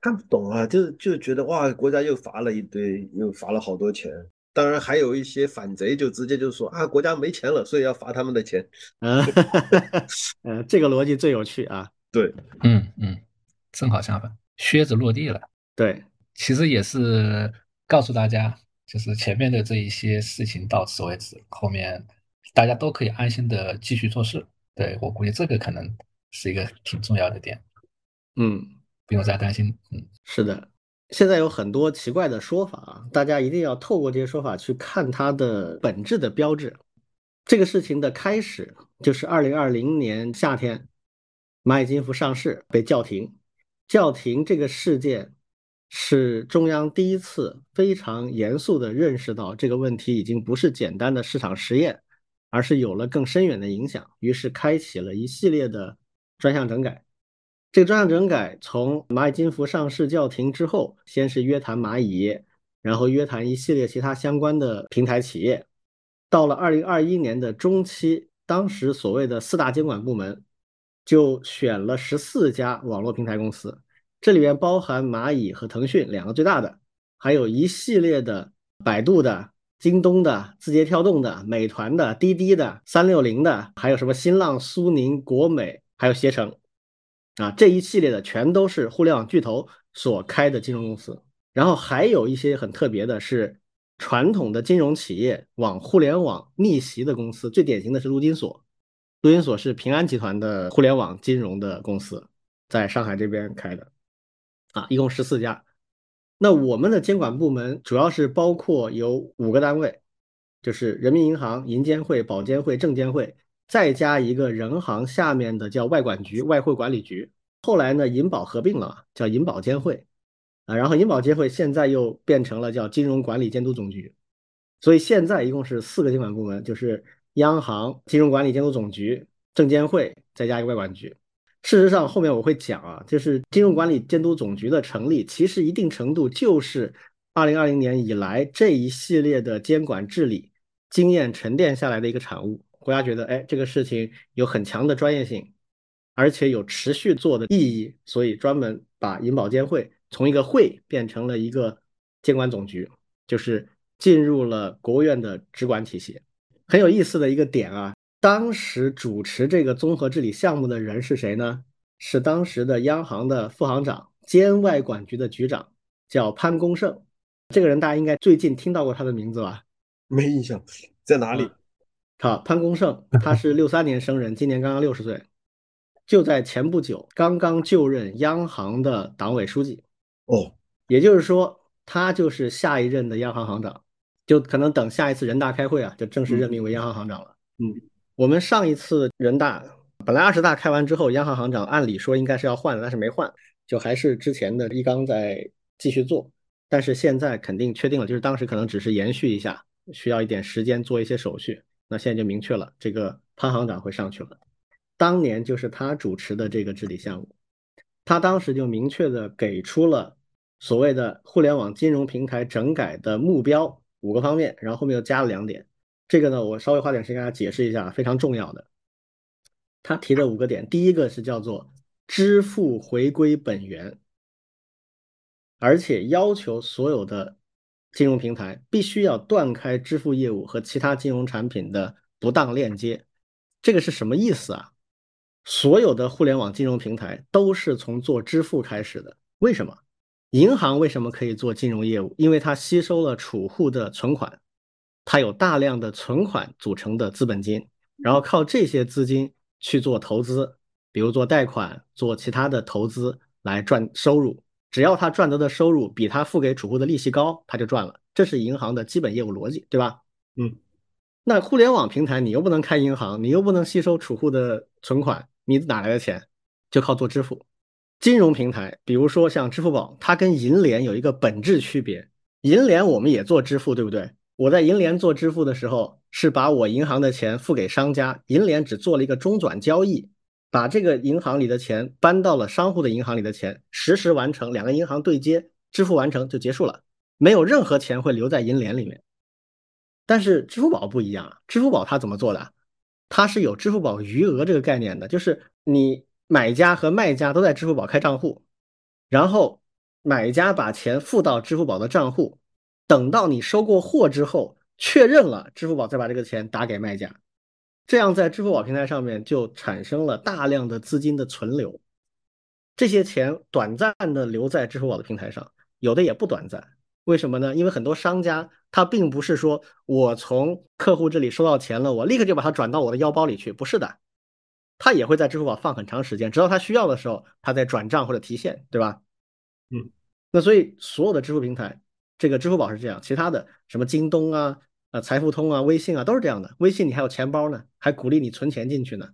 看不懂啊，就是就觉得哇，国家又罚了一堆，又罚了好多钱。当然还有一些反贼，就直接就说啊，国家没钱了，所以要罚他们的钱。[LAUGHS] 嗯，呃，这个逻辑最有趣啊。对，嗯嗯，正好相反，靴子落地了。对，其实也是告诉大家，就是前面的这一些事情到此为止，后面大家都可以安心的继续做事。对我估计这个可能是一个挺重要的点，嗯，不用再担心。嗯，是的。现在有很多奇怪的说法啊，大家一定要透过这些说法去看它的本质的标志。这个事情的开始就是二零二零年夏天，蚂蚁金服上市被叫停。叫停这个事件是中央第一次非常严肃地认识到这个问题已经不是简单的市场实验，而是有了更深远的影响，于是开启了一系列的专项整改。这个专项整改从蚂蚁金服上市叫停之后，先是约谈蚂蚁，然后约谈一系列其他相关的平台企业。到了二零二一年的中期，当时所谓的四大监管部门就选了十四家网络平台公司，这里面包含蚂蚁和腾讯两个最大的，还有一系列的百度的、京东的、字节跳动的、美团的、滴滴的、三六零的，还有什么新浪、苏宁、国美，还有携程。啊，这一系列的全都是互联网巨头所开的金融公司，然后还有一些很特别的是传统的金融企业往互联网逆袭的公司，最典型的是陆金所。陆金所是平安集团的互联网金融的公司，在上海这边开的。啊，一共十四家。那我们的监管部门主要是包括有五个单位，就是人民银行、银监会、保监会、证监会。再加一个人行下面的叫外管局、外汇管理局，后来呢，银保合并了，叫银保监会，啊，然后银保监会现在又变成了叫金融管理监督总局，所以现在一共是四个监管部门，就是央行、金融管理监督总局、证监会，再加一个外管局。事实上，后面我会讲啊，就是金融管理监督总局的成立，其实一定程度就是二零二零年以来这一系列的监管治理经验沉淀下来的一个产物。国家觉得，哎，这个事情有很强的专业性，而且有持续做的意义，所以专门把银保监会从一个会变成了一个监管总局，就是进入了国务院的直管体系。很有意思的一个点啊，当时主持这个综合治理项目的人是谁呢？是当时的央行的副行长兼外管局的局长，叫潘功胜。这个人大家应该最近听到过他的名字吧？没印象，在哪里？好，潘功胜，他是六三年生人，今年刚刚六十岁，就在前不久刚刚就任央行的党委书记。哦，也就是说，他就是下一任的央行行长，就可能等下一次人大开会啊，就正式任命为央行行长了。嗯，我们上一次人大本来二十大开完之后，央行行长按理说应该是要换的，但是没换，就还是之前的一刚在继续做。但是现在肯定确定了，就是当时可能只是延续一下，需要一点时间做一些手续。那现在就明确了，这个潘行长会上去了。当年就是他主持的这个治理项目，他当时就明确的给出了所谓的互联网金融平台整改的目标五个方面，然后后面又加了两点。这个呢，我稍微花点时间给大家解释一下，非常重要的。他提的五个点，第一个是叫做支付回归本源，而且要求所有的。金融平台必须要断开支付业务和其他金融产品的不当链接，这个是什么意思啊？所有的互联网金融平台都是从做支付开始的。为什么？银行为什么可以做金融业务？因为它吸收了储户的存款，它有大量的存款组成的资本金，然后靠这些资金去做投资，比如做贷款、做其他的投资来赚收入。只要他赚得的收入比他付给储户的利息高，他就赚了。这是银行的基本业务逻辑，对吧？嗯。那互联网平台你又不能开银行，你又不能吸收储户的存款，你哪来的钱？就靠做支付。金融平台，比如说像支付宝，它跟银联有一个本质区别。银联我们也做支付，对不对？我在银联做支付的时候，是把我银行的钱付给商家，银联只做了一个中转交易。把这个银行里的钱搬到了商户的银行里的钱，实时完成，两个银行对接，支付完成就结束了，没有任何钱会留在银联里面。但是支付宝不一样啊，支付宝它怎么做的？它是有支付宝余额这个概念的，就是你买家和卖家都在支付宝开账户，然后买家把钱付到支付宝的账户，等到你收过货之后确认了，支付宝再把这个钱打给卖家。这样，在支付宝平台上面就产生了大量的资金的存留，这些钱短暂的留在支付宝的平台上，有的也不短暂。为什么呢？因为很多商家他并不是说我从客户这里收到钱了，我立刻就把它转到我的腰包里去，不是的，他也会在支付宝放很长时间，直到他需要的时候，他再转账或者提现，对吧？嗯，那所以所有的支付平台，这个支付宝是这样，其他的什么京东啊。啊，财付通啊，微信啊，都是这样的。微信你还有钱包呢，还鼓励你存钱进去呢。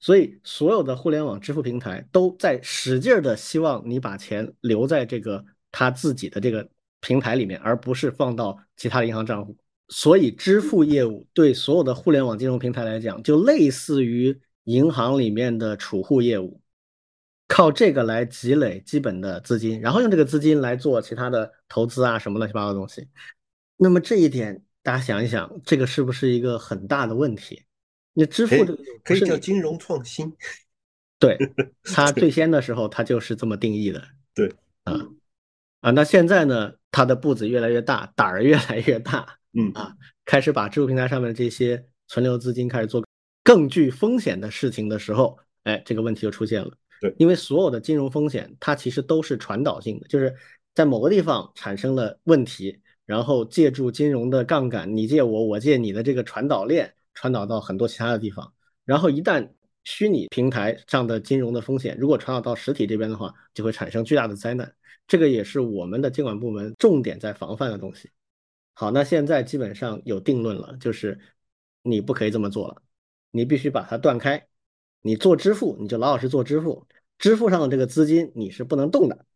所以所有的互联网支付平台都在使劲的希望你把钱留在这个他自己的这个平台里面，而不是放到其他的银行账户。所以支付业务对所有的互联网金融平台来讲，就类似于银行里面的储户业务，靠这个来积累基本的资金，然后用这个资金来做其他的投资啊，什么乱七八糟的东西。那么这一点。大家想一想，这个是不是一个很大的问题？你支付这个可以叫金融创新，对，[LAUGHS] 它最先的时候它就是这么定义的，对，啊。啊，那现在呢，它的步子越来越大，胆儿越来越大，嗯。啊，开始把支付平台上面的这些存留资金开始做更具风险的事情的时候，哎，这个问题就出现了，对，因为所有的金融风险它其实都是传导性的，就是在某个地方产生了问题。然后借助金融的杠杆，你借我，我借你的这个传导链，传导到很多其他的地方。然后一旦虚拟平台上的金融的风险如果传导到实体这边的话，就会产生巨大的灾难。这个也是我们的监管部门重点在防范的东西。好，那现在基本上有定论了，就是你不可以这么做了，你必须把它断开。你做支付，你就老老实做支付，支付上的这个资金你是不能动的。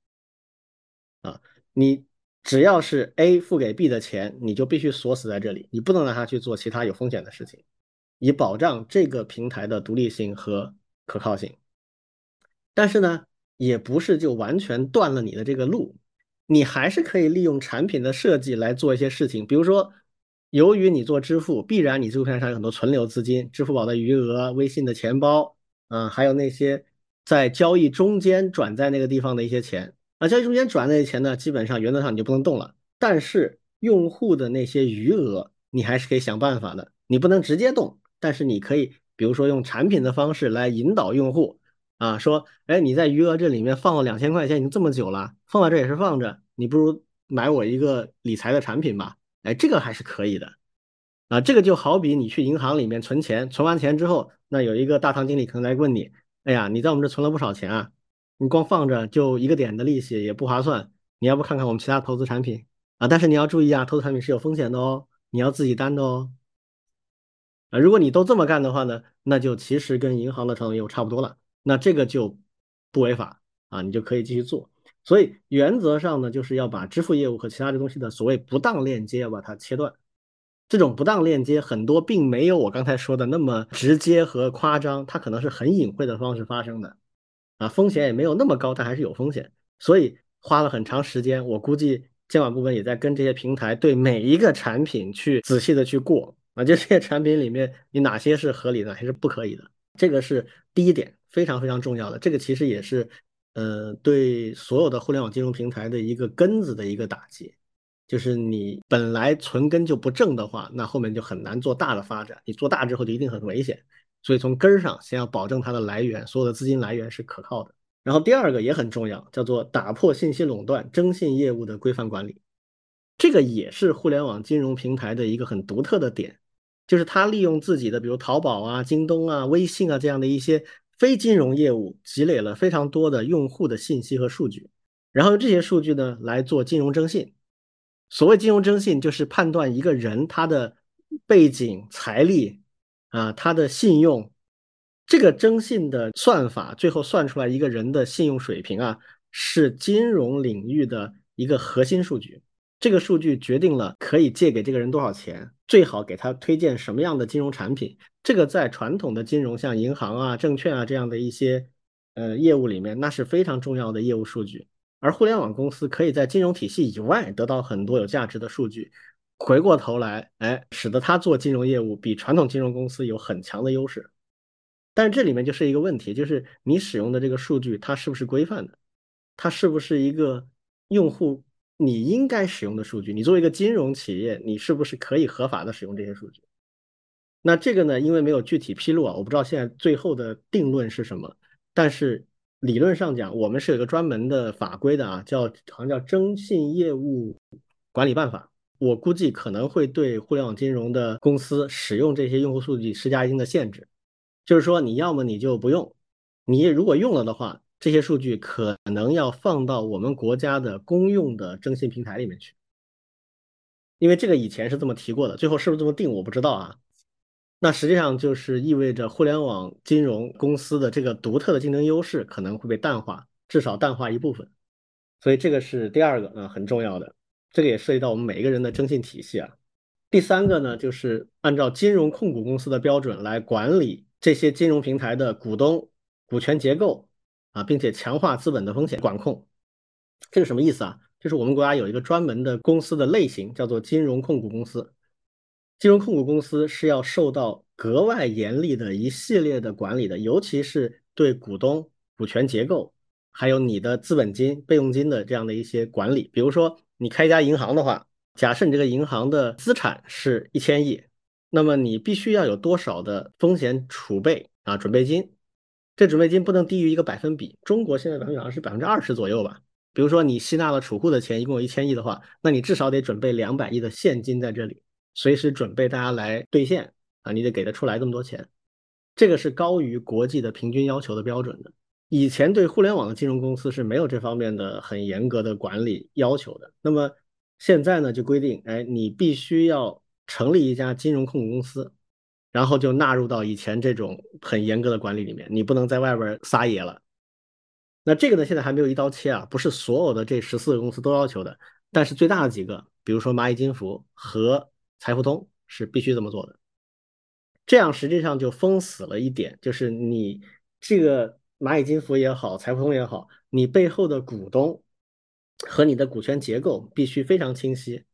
啊，你。只要是 A 付给 B 的钱，你就必须锁死在这里，你不能让他去做其他有风险的事情，以保障这个平台的独立性和可靠性。但是呢，也不是就完全断了你的这个路，你还是可以利用产品的设计来做一些事情。比如说，由于你做支付，必然你支付平台上有很多存留资金，支付宝的余额、微信的钱包，啊，还有那些在交易中间转在那个地方的一些钱。啊，交易中间转那些钱呢，基本上原则上你就不能动了。但是用户的那些余额，你还是可以想办法的。你不能直接动，但是你可以，比如说用产品的方式来引导用户啊，说，哎，你在余额这里面放了两千块钱，已经这么久了，放在这也是放着，你不如买我一个理财的产品吧。哎，这个还是可以的。啊，这个就好比你去银行里面存钱，存完钱之后，那有一个大堂经理可能来问你，哎呀，你在我们这存了不少钱啊。你光放着就一个点的利息也不划算，你要不看看我们其他投资产品啊？但是你要注意啊，投资产品是有风险的哦，你要自己担的哦。啊，如果你都这么干的话呢，那就其实跟银行的传统业务差不多了，那这个就不违法啊，你就可以继续做。所以原则上呢，就是要把支付业务和其他的东西的所谓不当链接要把它切断。这种不当链接很多并没有我刚才说的那么直接和夸张，它可能是很隐晦的方式发生的，啊，风险也没有那么高，但还是有风险，所以花了很长时间，我估计监管部门也在跟这些平台对每一个产品去仔细的去过，啊，就这些产品里面你哪些是合理的，哪些是不可以的，这个是第一点，非常非常重要的，这个其实也是，呃，对所有的互联网金融平台的一个根子的一个打击。就是你本来存根就不正的话，那后面就很难做大的发展。你做大之后就一定很危险，所以从根儿上先要保证它的来源，所有的资金来源是可靠的。然后第二个也很重要，叫做打破信息垄断、征信业务的规范管理。这个也是互联网金融平台的一个很独特的点，就是它利用自己的比如淘宝啊、京东啊、微信啊这样的一些非金融业务，积累了非常多的用户的信息和数据，然后用这些数据呢来做金融征信。所谓金融征信，就是判断一个人他的背景、财力啊，他的信用。这个征信的算法，最后算出来一个人的信用水平啊，是金融领域的一个核心数据。这个数据决定了可以借给这个人多少钱，最好给他推荐什么样的金融产品。这个在传统的金融，像银行啊、证券啊这样的一些呃业务里面，那是非常重要的业务数据。而互联网公司可以在金融体系以外得到很多有价值的数据，回过头来，哎，使得他做金融业务比传统金融公司有很强的优势。但是这里面就是一个问题，就是你使用的这个数据它是不是规范的？它是不是一个用户你应该使用的数据？你作为一个金融企业，你是不是可以合法的使用这些数据？那这个呢，因为没有具体披露啊，我不知道现在最后的定论是什么，但是。理论上讲，我们是有一个专门的法规的啊，叫好像叫《征信业务管理办法》。我估计可能会对互联网金融的公司使用这些用户数据施加一定的限制。就是说，你要么你就不用，你如果用了的话，这些数据可能要放到我们国家的公用的征信平台里面去。因为这个以前是这么提过的，最后是不是这么定，我不知道啊。那实际上就是意味着互联网金融公司的这个独特的竞争优势可能会被淡化，至少淡化一部分。所以这个是第二个啊，很重要的。这个也涉及到我们每一个人的征信体系啊。第三个呢，就是按照金融控股公司的标准来管理这些金融平台的股东股权结构啊，并且强化资本的风险管控。这是什么意思啊？就是我们国家有一个专门的公司的类型，叫做金融控股公司。金融控股公司是要受到格外严厉的一系列的管理的，尤其是对股东股权结构，还有你的资本金、备用金的这样的一些管理。比如说，你开一家银行的话，假设你这个银行的资产是一千亿，那么你必须要有多少的风险储备啊？准备金，这准备金不能低于一个百分比。中国现在百分比好像是百分之二十左右吧。比如说，你吸纳了储户的钱，一共有一千亿的话，那你至少得准备两百亿的现金在这里。随时准备大家来兑现啊，你得给得出来这么多钱，这个是高于国际的平均要求的标准的。以前对互联网的金融公司是没有这方面的很严格的管理要求的。那么现在呢，就规定，哎，你必须要成立一家金融控股公司，然后就纳入到以前这种很严格的管理里面，你不能在外边撒野了。那这个呢，现在还没有一刀切啊，不是所有的这十四个公司都要求的，但是最大的几个，比如说蚂蚁金服和财付通是必须这么做的，这样实际上就封死了一点，就是你这个蚂蚁金服也好，财付通也好，你背后的股东和你的股权结构必须非常清晰，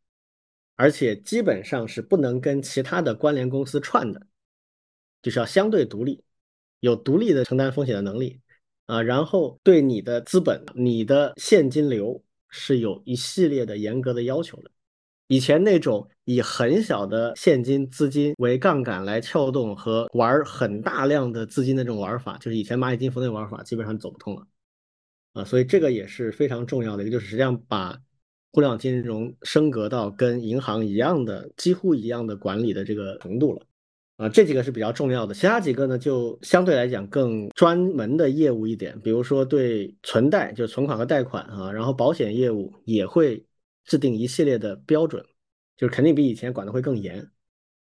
而且基本上是不能跟其他的关联公司串的，就是要相对独立，有独立的承担风险的能力啊，然后对你的资本、你的现金流是有一系列的严格的要求的。以前那种以很小的现金资金为杠杆来撬动和玩很大量的资金的这种玩法，就是以前蚂蚁金服那种玩法，基本上走不通了啊。所以这个也是非常重要的一个，就是实际上把互联网金融升格到跟银行一样的、几乎一样的管理的这个程度了啊。这几个是比较重要的，其他几个呢就相对来讲更专门的业务一点，比如说对存贷，就是存款和贷款啊，然后保险业务也会。制定一系列的标准，就是肯定比以前管的会更严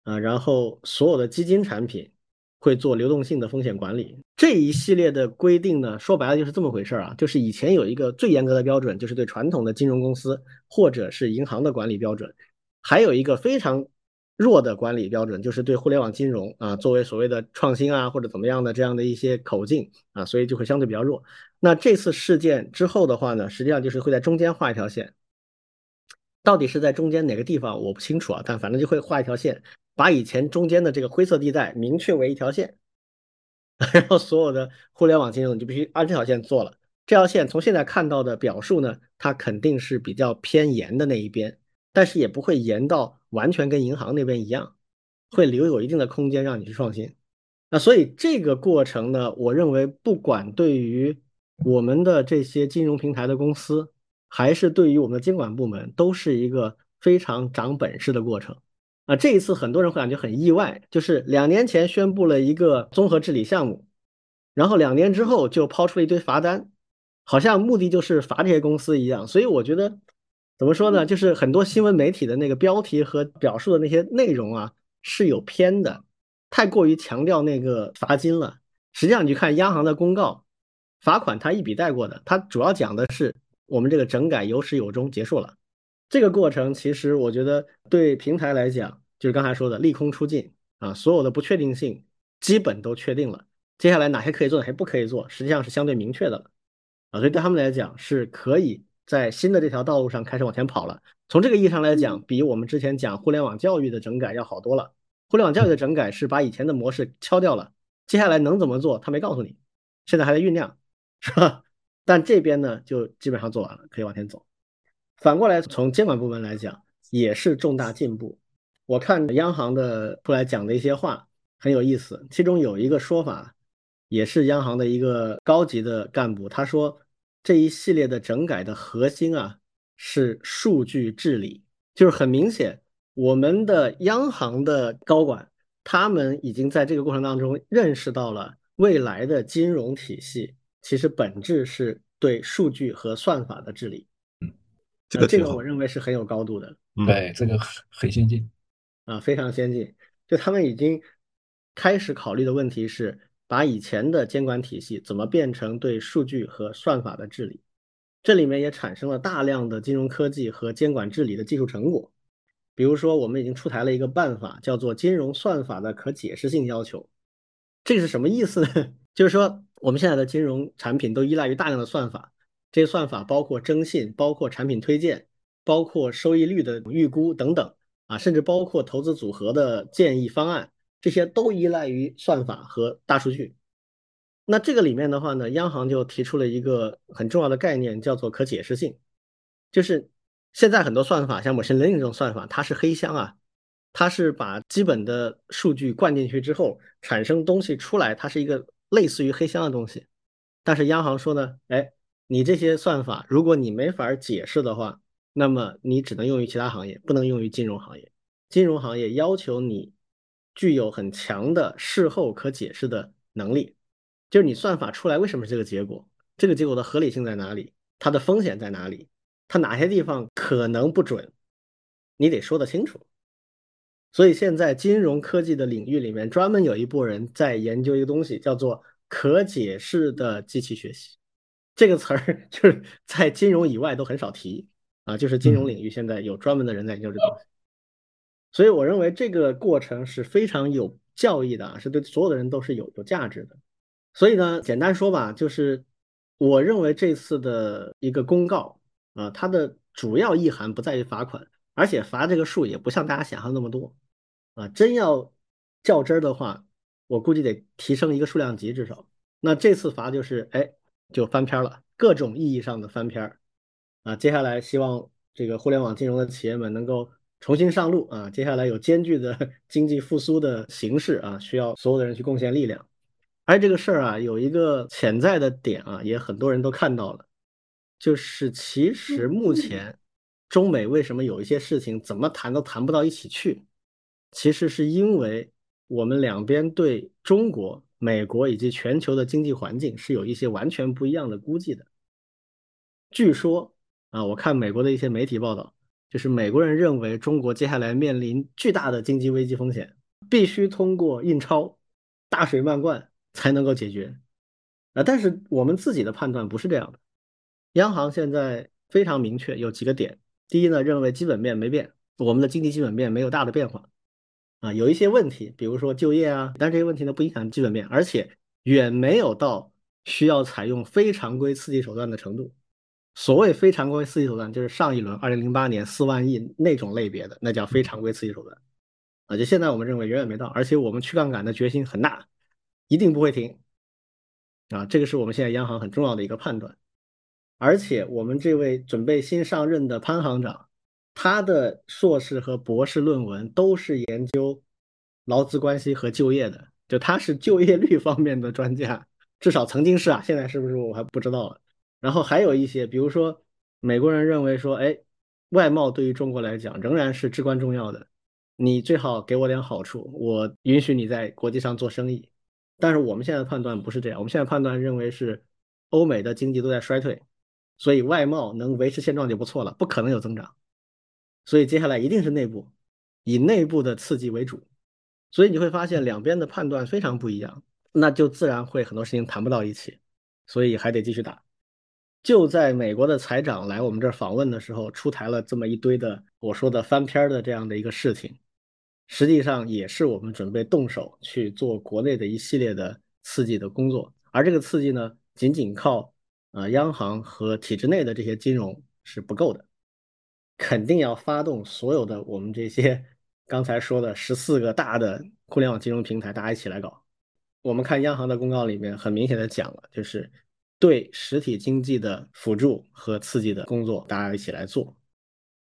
啊。然后所有的基金产品会做流动性的风险管理，这一系列的规定呢，说白了就是这么回事儿啊。就是以前有一个最严格的标准，就是对传统的金融公司或者是银行的管理标准，还有一个非常弱的管理标准，就是对互联网金融啊作为所谓的创新啊或者怎么样的这样的一些口径啊，所以就会相对比较弱。那这次事件之后的话呢，实际上就是会在中间画一条线，到底是在中间哪个地方我不清楚啊，但反正就会画一条线，把以前中间的这个灰色地带明确为一条线，[LAUGHS] 然后所有的互联网金融你就必须按这条线做了。这条线从现在看到的表述呢，它肯定是比较偏严的那一边，但是也不会严到完全跟银行那边一样，会留有一定的空间让你去创新。那所以这个过程呢，我认为不管对于我们的这些金融平台的公司，还是对于我们的监管部门，都是一个非常长本事的过程。啊，这一次很多人会感觉很意外，就是两年前宣布了一个综合治理项目，然后两年之后就抛出了一堆罚单。好像目的就是罚这些公司一样，所以我觉得怎么说呢？就是很多新闻媒体的那个标题和表述的那些内容啊是有偏的，太过于强调那个罚金了。实际上你去看央行的公告，罚款它一笔带过的，它主要讲的是我们这个整改有始有终结束了。这个过程其实我觉得对平台来讲，就是刚才说的利空出尽啊，所有的不确定性基本都确定了，接下来哪些可以做，哪些不可以做，实际上是相对明确的了。啊，所以对他们来讲是可以在新的这条道路上开始往前跑了。从这个意义上来讲，比我们之前讲互联网教育的整改要好多了。互联网教育的整改是把以前的模式敲掉了，接下来能怎么做，他没告诉你，现在还在酝酿，是吧？但这边呢，就基本上做完了，可以往前走。反过来，从监管部门来讲，也是重大进步。我看央行的出来讲的一些话很有意思，其中有一个说法，也是央行的一个高级的干部，他说。这一系列的整改的核心啊，是数据治理，就是很明显，我们的央行的高管，他们已经在这个过程当中认识到了未来的金融体系其实本质是对数据和算法的治理。嗯，这个这个我认为是很有高度的。对，这个很很先进啊，非常先进。就他们已经开始考虑的问题是。把以前的监管体系怎么变成对数据和算法的治理？这里面也产生了大量的金融科技和监管治理的技术成果。比如说，我们已经出台了一个办法，叫做金融算法的可解释性要求。这是什么意思呢？[LAUGHS] 就是说，我们现在的金融产品都依赖于大量的算法，这些算法包括征信、包括产品推荐、包括收益率的预估等等啊，甚至包括投资组合的建议方案。这些都依赖于算法和大数据。那这个里面的话呢，央行就提出了一个很重要的概念，叫做可解释性。就是现在很多算法，像 machine learning 这种算法，它是黑箱啊，它是把基本的数据灌进去之后，产生东西出来，它是一个类似于黑箱的东西。但是央行说呢，哎，你这些算法，如果你没法解释的话，那么你只能用于其他行业，不能用于金融行业。金融行业要求你。具有很强的事后可解释的能力，就是你算法出来为什么是这个结果，这个结果的合理性在哪里，它的风险在哪里，它哪些地方可能不准，你得说得清楚。所以现在金融科技的领域里面，专门有一拨人在研究一个东西，叫做可解释的机器学习。这个词儿 [LAUGHS] 就是在金融以外都很少提啊，就是金融领域现在有专门的人在研究这个东西。所以我认为这个过程是非常有教益的啊，是对所有的人都是有有价值的。所以呢，简单说吧，就是我认为这次的一个公告啊，它的主要意涵不在于罚款，而且罚这个数也不像大家想象那么多啊。真要较真儿的话，我估计得提升一个数量级至少。那这次罚就是哎，就翻篇了，各种意义上的翻篇儿啊。接下来希望这个互联网金融的企业们能够。重新上路啊！接下来有艰巨的 [LAUGHS] 经济复苏的形势啊，需要所有的人去贡献力量。而这个事儿啊，有一个潜在的点啊，也很多人都看到了，就是其实目前中美为什么有一些事情怎么谈都谈不到一起去，其实是因为我们两边对中国、美国以及全球的经济环境是有一些完全不一样的估计的。据说啊，我看美国的一些媒体报道。就是美国人认为中国接下来面临巨大的经济危机风险，必须通过印钞、大水漫灌才能够解决。啊，但是我们自己的判断不是这样的。央行现在非常明确有几个点：第一呢，认为基本面没变，我们的经济基本面没有大的变化；啊，有一些问题，比如说就业啊，但这些问题呢不影响基本面，而且远没有到需要采用非常规刺激手段的程度。所谓非常规刺激手段，就是上一轮二零零八年四万亿那种类别的，那叫非常规刺激手段啊。就现在我们认为远远没到，而且我们去杠杆的决心很大，一定不会停啊。这个是我们现在央行很重要的一个判断。而且我们这位准备新上任的潘行长，他的硕士和博士论文都是研究劳资关系和就业的，就他是就业率方面的专家，至少曾经是啊，现在是不是我还不知道了。然后还有一些，比如说美国人认为说，哎，外贸对于中国来讲仍然是至关重要的，你最好给我点好处，我允许你在国际上做生意。但是我们现在的判断不是这样，我们现在判断认为是欧美的经济都在衰退。所以外贸能维持现状就不错了，不可能有增长。所以接下来一定是内部，以内部的刺激为主。所以你会发现两边的判断非常不一样，那就自然会很多事情谈不到一起，所以还得继续打。就在美国的财长来我们这儿访问的时候，出台了这么一堆的我说的翻篇的这样的一个事情，实际上也是我们准备动手去做国内的一系列的刺激的工作，而这个刺激呢，仅仅靠。啊，央行和体制内的这些金融是不够的，肯定要发动所有的我们这些刚才说的十四个大的互联网金融平台，大家一起来搞。我们看央行的公告里面很明显的讲了，就是对实体经济的辅助和刺激的工作，大家一起来做。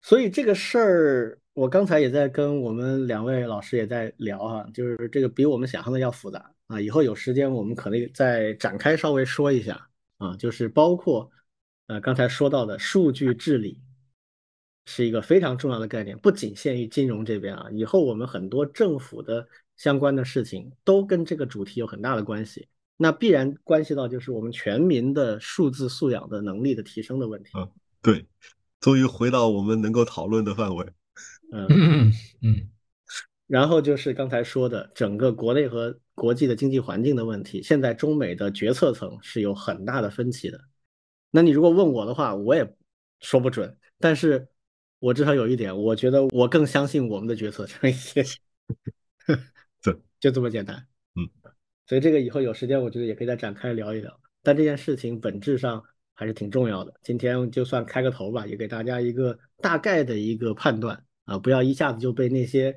所以这个事儿，我刚才也在跟我们两位老师也在聊哈，就是这个比我们想象的要复杂啊。以后有时间我们可能再展开稍微说一下。啊，就是包括，呃，刚才说到的数据治理，是一个非常重要的概念，不仅限于金融这边啊。以后我们很多政府的相关的事情都跟这个主题有很大的关系，那必然关系到就是我们全民的数字素养的能力的提升的问题。嗯，对，终于回到我们能够讨论的范围。嗯嗯。然后就是刚才说的整个国内和国际的经济环境的问题，现在中美的决策层是有很大的分歧的。那你如果问我的话，我也说不准。但是我至少有一点，我觉得我更相信我们的决策层一些。这 [LAUGHS] 就这么简单。嗯，所以这个以后有时间，我觉得也可以再展开聊一聊。但这件事情本质上还是挺重要的。今天就算开个头吧，也给大家一个大概的一个判断啊，不要一下子就被那些。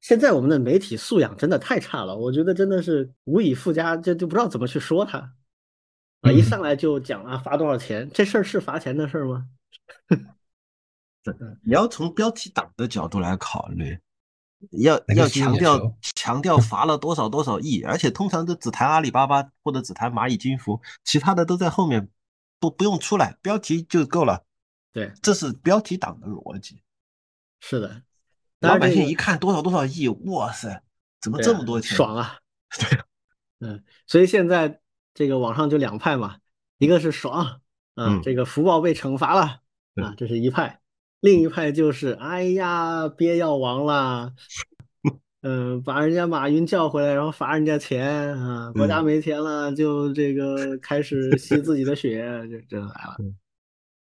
现在我们的媒体素养真的太差了，我觉得真的是无以复加，就就不知道怎么去说它啊！一上来就讲啊罚多少钱，这事儿是罚钱的事儿吗？[LAUGHS] 你要从标题党的角度来考虑，要要强调强调罚了多少多少亿，而且通常都只谈阿里巴巴或者只谈蚂蚁金服，其他的都在后面，不不用出来，标题就够了。对，这是标题党的逻辑。是的。老百姓一看多少多少亿，哇塞，怎么这么多钱？爽啊！对，[LAUGHS] 嗯，所以现在这个网上就两派嘛，一个是爽啊，这个福报被惩罚了啊，这是一派；另一派就是哎呀，憋要亡了，嗯，把人家马云叫回来，然后罚人家钱啊，国家没钱了，就这个开始吸自己的血，就这来了，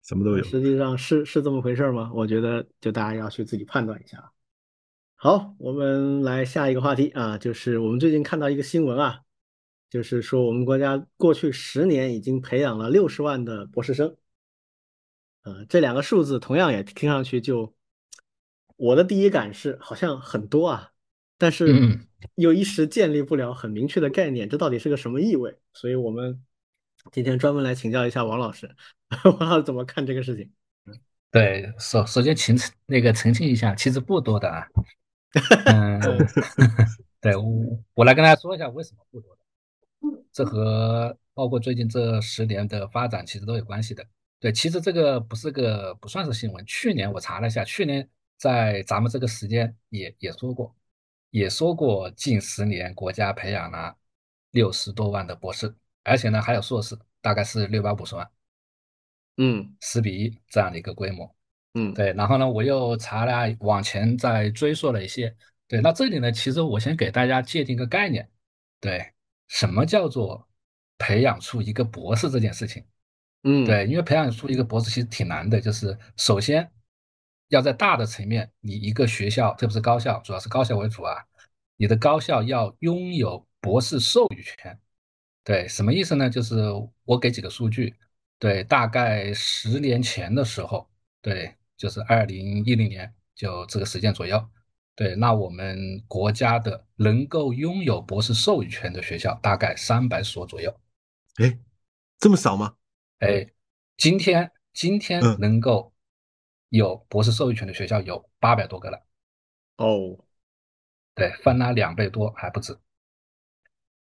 什么都有。实际上是是这么回事吗？我觉得就大家要去自己判断一下。好，我们来下一个话题啊，就是我们最近看到一个新闻啊，就是说我们国家过去十年已经培养了六十万的博士生，呃，这两个数字同样也听上去就，我的第一感是好像很多啊，但是又一时建立不了很明确的概念，这到底是个什么意味？所以我们今天专门来请教一下王老师，王老师怎么看这个事情？对，首首先请那个澄清一下，其实不多的啊。[LAUGHS] 嗯，[LAUGHS] 对我我来跟大家说一下为什么不多的，这和包括最近这十年的发展其实都有关系的。对，其实这个不是个不算是新闻，去年我查了一下，去年在咱们这个时间也也说过，也说过近十年国家培养了六十多万的博士，而且呢还有硕士，大概是六百五十万，嗯，十比一这样的一个规模。嗯，对，然后呢，我又查了往前再追溯了一些，对，那这里呢，其实我先给大家界定个概念，对，什么叫做培养出一个博士这件事情？嗯，对，因为培养出一个博士其实挺难的，就是首先要在大的层面，你一个学校，特别是高校，主要是高校为主啊，你的高校要拥有博士授予权。对，什么意思呢？就是我给几个数据，对，大概十年前的时候，对，就是二零一零年，就这个时间左右，对，那我们国家的能够拥有博士授予权的学校大概三百所左右。哎，这么少吗？哎，今天今天嗯能够有博士授予权的学校有八百多个了，哦，对，翻了两倍多还不止。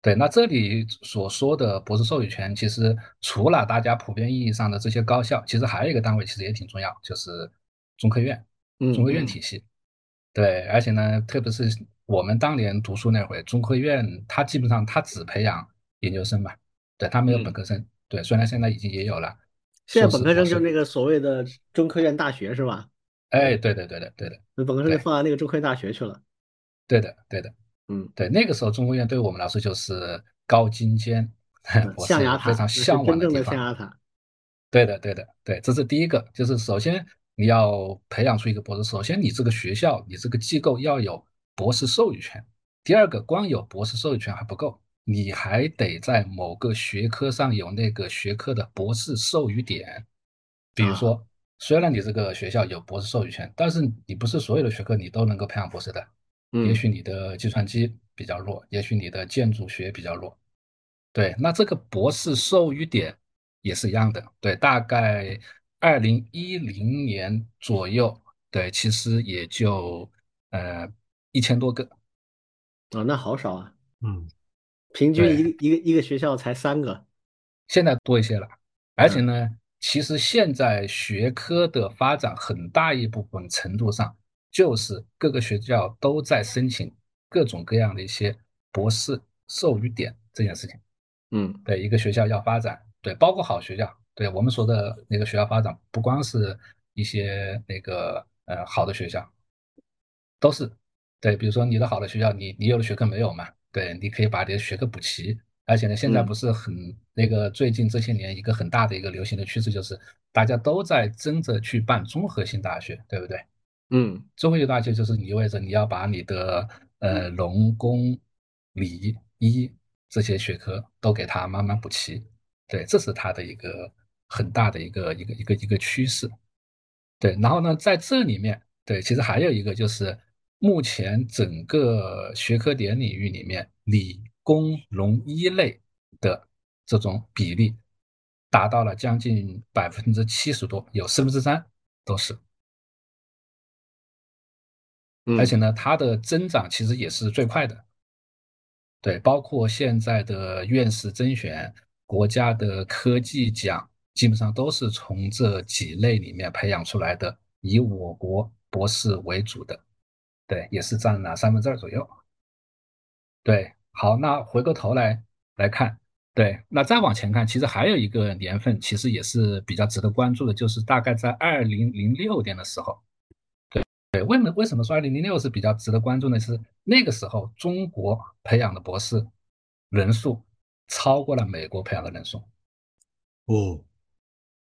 对，那这里所说的博士授予权，其实除了大家普遍意义上的这些高校，其实还有一个单位其实也挺重要，就是中科院，嗯中科院嗯体系。对，而且呢，特别是我们当年读书那会，中科院它基本上它只培养研究生嘛，对，它没有嗯本科生。对，虽然现在已经也有了，现在本科生就是那个所谓的中科院大学是吧？哎，对的对的，对的，本科生就放到那个中科院大学去了。对的，对的。嗯，对，那个时候中科院对我们来说就是高精尖，[LAUGHS] 象牙塔，非常向往真正地方。的象牙塔。对的，对的，对，这是第一个，就是首先你要培养出一个博士，首先你这个学校，你这个机构要有博士授予权。第二个，光有博士授予权还不够，你还得在某个学科上有那个学科的博士授予点。比如说，虽然你这个学校有博士授予权，但是你不是所有的学科你都能够培养博士的。嗯也许你的计算机比较弱，也许你的建筑学比较弱。对，那这个博士授予点也是一样的。对，大概二零一零年左右，对，其实也就呃一千多个。哦，那好少啊，嗯，平均一个一个一个学校才三个。现在多一些了。而且呢，其实现在学科的发展很大一部分程度上，就是各个学校都在申请各种各样的一些博士授予点这件事情。嗯对，一个学校要发展，对，包括好学校，对我们说的那个学校发展，不光是一些那个呃好的学校，都是对，比如说你的好的学校，你你有的学科没有嘛，对，你可以把你的学科补齐。而且呢，现在嗯不是很那个最近这些年一个很大的一个流行的趋势，就是大家都在争着去办综合性大学，对不对？嗯综合性大学就是意味着你要把你的呃农工理医这些学科都给它慢慢补齐，对，这是它的一个很大的一个一个一个一个趋势。对，然后呢，在这里面，对，其实还有一个就是目前整个学科点领域里面，理工农医类的这种比例达到了将近百分之七十多，有四分之三都是。嗯，而且呢，它的增长其实也是最快的。对，包括现在的院士甄选、国家的科技奖，基本上都是从这几类里面培养出来的，以我国博士为主的，对，也是占了三分之二左右。对，好，那回过头来来看，对，那再往前看，其实还有一个年份，其实也是比较值得关注的，就是大概在二零零六年的时候。对，为什么为什么说二零零六是比较值得关注呢？是那个时候中国培养的博士人数超过了美国培养的人数。哦，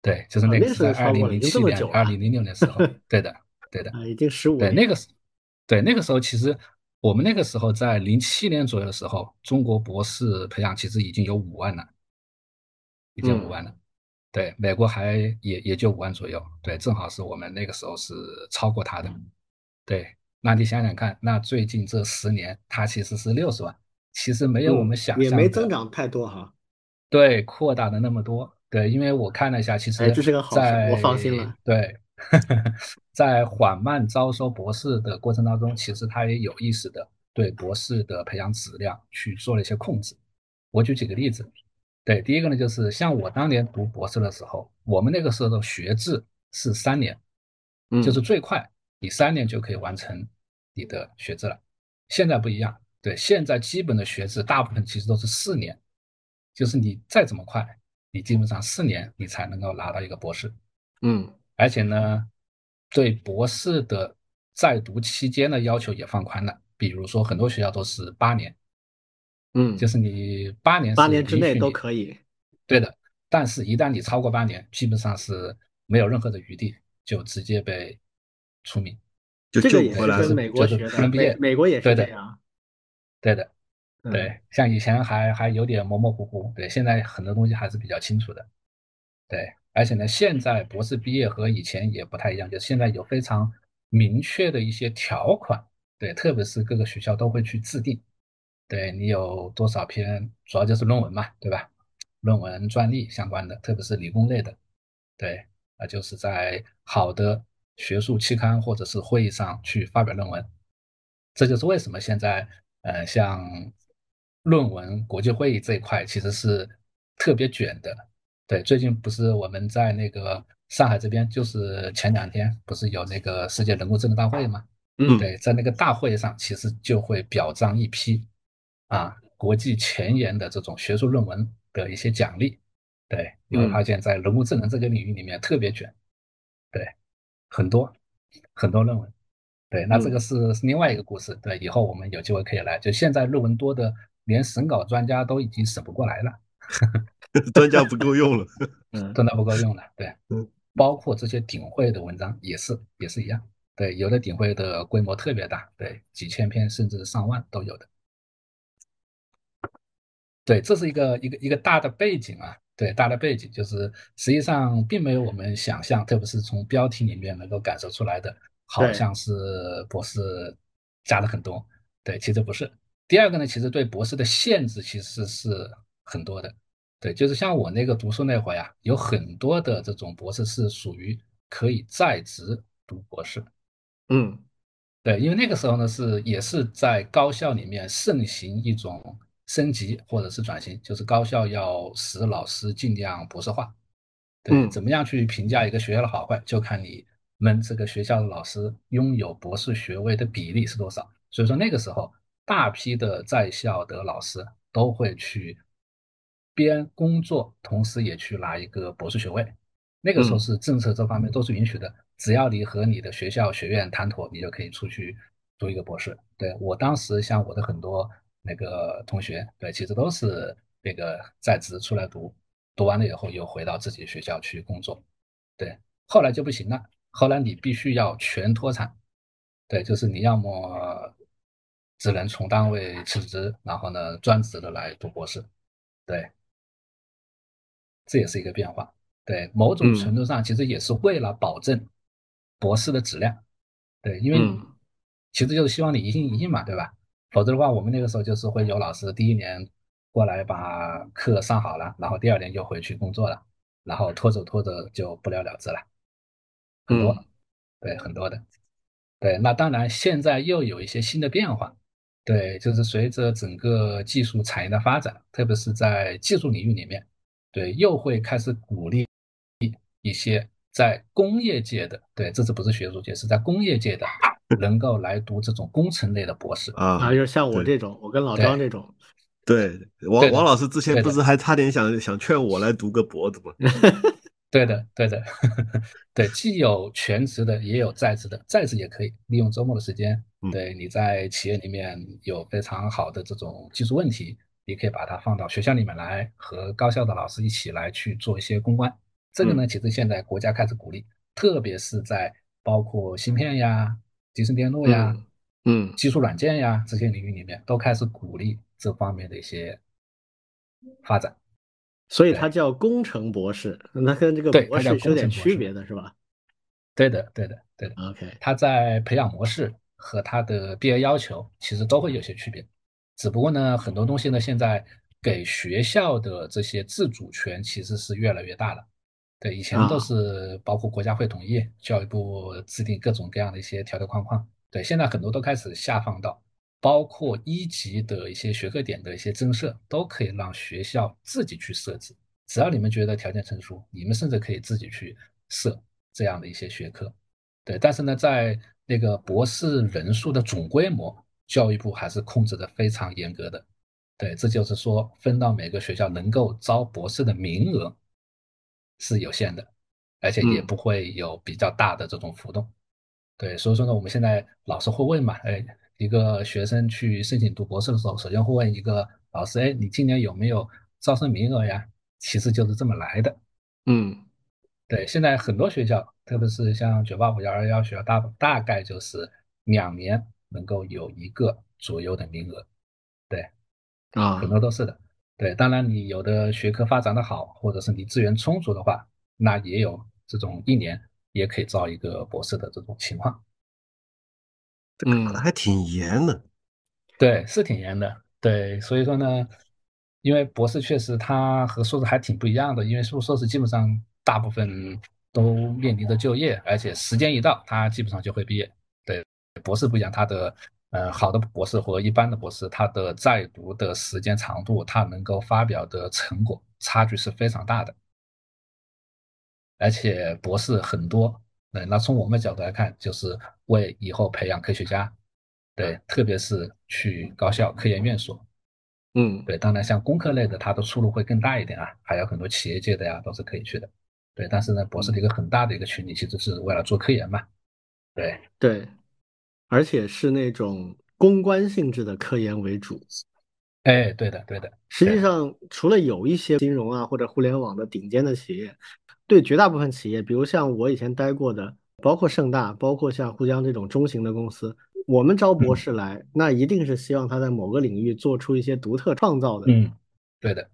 对，就是啊那那个是在二零零七年、二零零六年时候。对的，对的。啊，已经十五对，那个时，对那个时候，其实我们那个时候在零七年左右的时候，中国博士培养其实已经有五万了，已经嗯五万了。对，美国还也也就五万左右。对，正好是我们那个时候是超过他的。对，那你想想看，那最近这十年，它其实是六十万，其实没有我们想象的没增长太多哈。对，扩大的那么多。对，因为我看了一下，其实哎这是个好事在我放心了。对，[LAUGHS] 在缓慢招收博士的过程当中，其实他也有意识的对博士的培养质量去做了一些控制。我举几个例子。对，第一个呢，就是像我当年读博士的时候，我们那个时候的学制是三年，嗯就是最快你三年就可以完成你的学制了。现在不一样，对，现在基本的学制大部分其实都是四年，就是你再怎么快，你基本上四年你才能够拿到一个博士。嗯而且呢，对博士的在读期间的要求也放宽了，比如说很多学校都是八年，嗯，就是你八年八年之内都可以。对的，但是一旦你超过八年，基本上是没有任何的余地，就直接被除名。就这个也是美国就是学的，美不能毕业美国也是对的这样。对的，嗯对，像以前还还有点模模糊糊，对，现在很多东西还是比较清楚的，对，而且呢，现在博士毕业和以前也不太一样，就是现在有非常明确的一些条款，对，特别是各个学校都会去制定，对你有多少篇，主要就是论文嘛，对吧？论文、专利相关的，特别是理工类的，对，那就是在好的学术期刊或者是会议上去发表论文。这就是为什么现在，呃，像论文国际会议这一块其实是特别卷的。对，最近不是我们在那个上海这边，就是前两天不是有那个世界人工智能大会吗？嗯对，在那个大会上，其实就会表彰一批啊国际前沿的这种学术论文的一些奖励。对，你会发现在人工智能这个领域里面特别卷，对，很多很多论文。对，那这个是是另外一个故事。对，以后我们有机会可以来。就现在论文多的，连审稿专家都已经审不过来了，专家不够用了。[LAUGHS] 嗯专家不够用了。对嗯，包括这些顶会的文章也是也是一样。对，有的顶会的规模特别大，对，几千篇甚至上万都有的。对，这是一个一个一个大的背景啊。对，大的背景就是实际上并没有我们想象，特别是从标题里面能够感受出来的，好像是博士加了很多。对，其实不是。第二个呢，其实对博士的限制其实是很多的。对，就是像我那个读书那会儿呀，有很多的这种博士是属于可以在职读博士。嗯对，因为那个时候呢是也是在高校里面盛行一种升级或者是转型，就是高校要使老师尽量博士化。对，嗯怎么样去评价一个学校的好坏，就看你们这个学校的老师拥有博士学位的比例是多少。所以说那个时候，大批的在校的老师都会去边工作，同时也去拿一个博士学位。那个时候嗯是政策这方面都是允许的，只要你和你的学校学院谈妥，你就可以出去读一个博士。对我当时像我的很多那个同学，对，其实都是那个在职出来读，读完了以后又回到自己学校去工作。对，后来就不行了，后来你必须要全脱产，对，就是你要么只能从单位辞职，然后呢专职的来读博士，对，这也是一个变化。对，某种嗯程度上其实也是为了保证博士的质量。对，因为嗯其实就是希望你一心一意嘛，对吧？否则的话，我们那个时候就是会有老师第一年过来把课上好了，然后第二年就回去工作了，然后拖着拖着就不了了之了，很多，嗯对，很多的。对，那当然现在又有一些新的变化，对，就是随着整个技术产业的发展，特别是在技术领域里面，对，又会开始鼓励一些在工业界的，对，这次不是学术界，是在工业界的，[LAUGHS] 能够来读这种工程类的博士。啊啊，就是像我这种，我跟老张这种，对，王王老师之前不是还差点想想劝我来读个博子吗？[LAUGHS] 对的，对的，[LAUGHS] 对，既有全职的，也有在职的，在职也可以利用周末的时间，嗯对你在企业里面有非常好的这种技术问题，你可以把它放到学校里面来，和高校的老师一起来去做一些公关。这个呢，其实现在国家开始鼓励，特别是在包括芯片呀、集成电路呀、嗯嗯技术软件呀这些领域里面，都开始鼓励这方面的一些发展。所以他叫工程博士，那跟这个对博士是有点区别的，是吧对的，对的，对的。？OK，它在培养模式和它的毕业要求其实都会有些区别，只不过呢，很多东西呢，现在给学校的这些自主权其实是越来越大了。对，以前都啊是包括国家会统一，教育部制定各种各样的一些条条框框。对，现在很多都开始下放到，包括一级的一些学科点的一些增设，都可以让学校自己去设置。只要你们觉得条件成熟，你们甚至可以自己去设这样的一些学科。对，但是呢，在那个博士人数的总规模，教育部还是控制的非常严格的。对，这就是说，分到每个学校能够招博士的名额是有限的，而且也嗯不会有比较大的这种浮动。对，所以说呢，我们现在老师会问嘛，哎，一个学生去申请读博士的时候，首先会问一个老师，哎，你今年有没有招生名额呀？其实就是这么来的。嗯对，现在很多学校，特别是像九八五、幺二幺学校，大大概就是两年能够有一个左右的名额。对，啊很多都是的。对，当然你有的学科发展的好，或者是你资源充足的话，那也有这种一年也可以招一个博士的这种情况。嗯打的还挺严的。对，是挺严的。对，所以说呢，因为博士确实他和硕士还挺不一样的，因为硕硕士基本上大部分都面临着就业，而且时间一到，他基本上就会毕业。对，博士不一样，他的呃好的博士和一般的博士，他的在读的时间长度，他能够发表的成果差距是非常大的。而且博士很多，对，那从我们角度来看，就是为以后培养科学家，对，特别是去高校、科研院所，嗯。对，当然像工科类的，它的出路会更大一点啊，还有很多企业界的呀，都是可以去的，对。但是呢，博士的一个很大的一个群体其实是为了做科研嘛，对，对，而且是那种公关性质的科研为主。哎，对的，对的，实际上，除了有一些金融啊或者互联网的顶尖的企业，对绝大部分企业，比如像我以前待过的，包括盛大，包括像沪江这种中型的公司，我们招博士来，那一定是希望他在某个领域做出一些独特创造的。嗯，对的，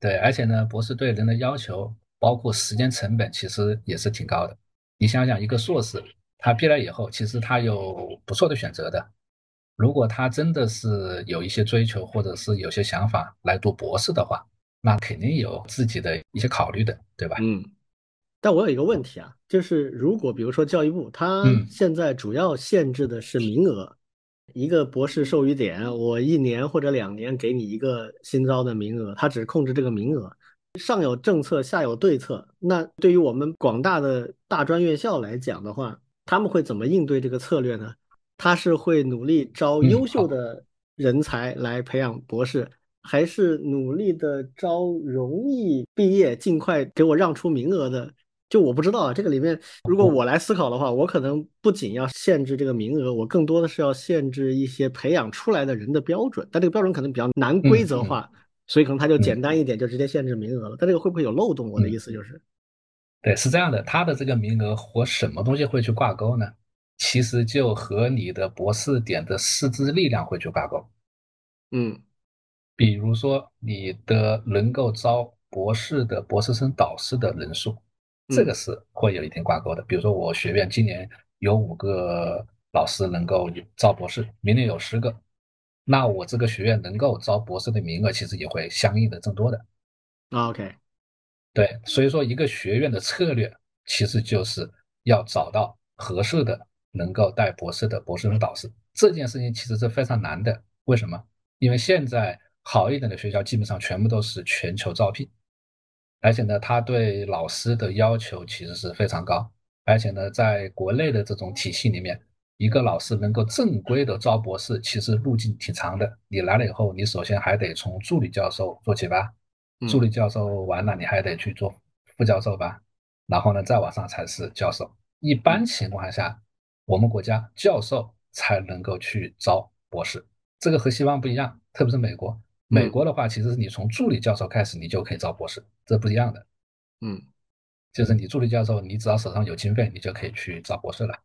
对，而且呢，博士对人的要求，包括时间成本，其实也是挺高的。你想想，一个硕士，他毕业以后，其实他有不错的选择的。如果他真的是有一些追求，或者是有些想法来读博士的话，那肯定有自己的一些考虑的，对吧？嗯，但我有一个问题啊，就是如果比如说教育部，它嗯现在主要限制的是名额，一个博士授予点，我一年或者两年给你一个新招的名额，它只控制这个名额，上有政策，下有对策。那对于我们广大的大专院校来讲的话，他们会怎么应对这个策略呢？他是会努力招嗯优秀的人才来培养博士，还是努力的招容易毕业、尽快给我让出名额的？就我不知道啊，这个里面如果我来思考的话，我可能不仅要限制这个名额，我更多的是要限制一些培养出来的人的标准，但这个标准可能比较难规则化，所以可能它就简单一点，就直接限制名额了。但这个会不会有漏洞？我的意思就是，对，是这样的，他的这个名额和什么东西会去挂钩呢？其实就和你的博士点的师资力量会去挂钩。嗯比如说你的能够招博士的博士生导师的人数，这个是会有一定挂钩的。比如说我学院今年有五个老师能够招博士，明年有十个，那我这个学院能够招博士的名额其实也会相应的增多的。啊，OK，对，所以说一个学院的策略其实就是要找到合适的能够带博士的博士生导师。这件事情其实是非常难的，为什么？因为现在好一点的学校基本上全部都是全球招聘，而且呢，他对老师的要求其实是非常高，而且呢，在国内的这种体系里面，一个老师能够正规的招博士，其实路径挺长的。你来了以后，你首先还得从助理教授做起吧，助理教授完了，你还得去做副教授吧，然后呢，再往上才是教授。一般情况下，我们国家教授才能够去招博士，这个和西方不一样，特别是美国。美国的话，其实是你从助理教授开始，你就可以招博士，这不一样的。嗯就是你助理教授，你只要手上有经费，你就可以去招博士了。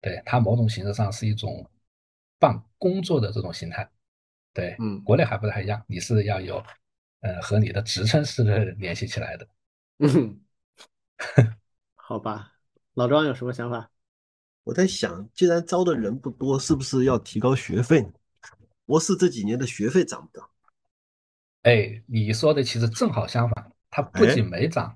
对，它某种形式上是一种办工作的这种形态。对，嗯国内还不太一样，你是要有呃和你的职称是联系起来的。嗯，[LAUGHS] 好吧，老庄有什么想法？我在想，既然招的人不多，是不是要提高学费呢？博士这几年的学费涨不涨？哎，你说的其实正好相反，它不仅没涨，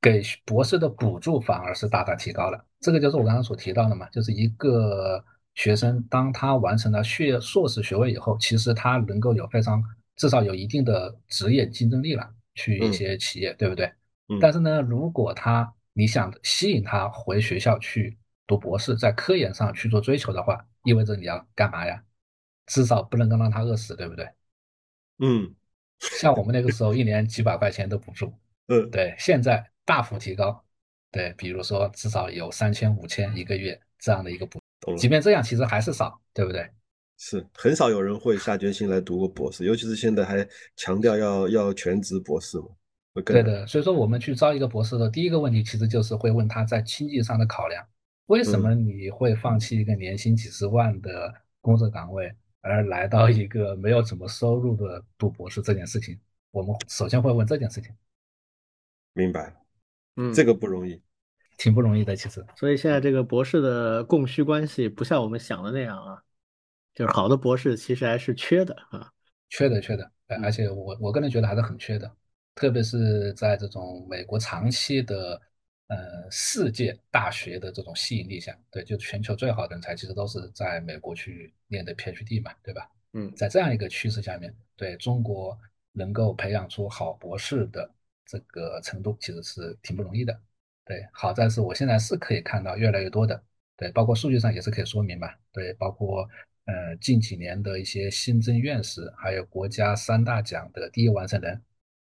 给博士的补助反而是大大提高了。这个就是我刚刚所提到的嘛，就是一个学生当他完成了学硕士学位以后，其实他能够有非常至少有一定的职业竞争力了，去一些企业，对不对？嗯但是呢，如果他你想吸引他回学校去读博士，在科研上去做追求的话，意味着你要干嘛呀？至少不能够让他饿死，对不对？嗯像我们那个时候一年几百块钱的补助，[LAUGHS] 嗯，对，现在大幅提高，对，比如说至少有三千、五千一个月这样的一个补即便这样，其实还是少，对不对？是很少有人会下决心来读个博士，尤其是现在还强调要要全职博士嘛。对的，所以说我们去招一个博士的第一个问题，其实就是会问他在经济上的考量，为什么你会放弃一个年薪几十万的工作岗位，而来到一个没有什么收入的读博士这件事情，我们首先会问这件事情。明白，嗯，这个不容易。挺不容易的，其实。所以现在这个博士的供需关系不像我们想的那样啊，就是好的博士其实还是缺的啊。缺的，缺的，而且我我个人觉得还是很缺的，特别是在这种美国长期的呃世界大学的这种吸引力下，对，就全球最好的人才其实都是在美国去念的 PhD 嘛，对吧？嗯，在这样一个趋势下面，对中国能够培养出好博士的这个程度，其实是挺不容易的。对，好在是我现在是可以看到越来越多的，对，包括数据上也是可以说明嘛，对，包括呃近几年的一些新增院士，还有国家三大奖的第一完成人，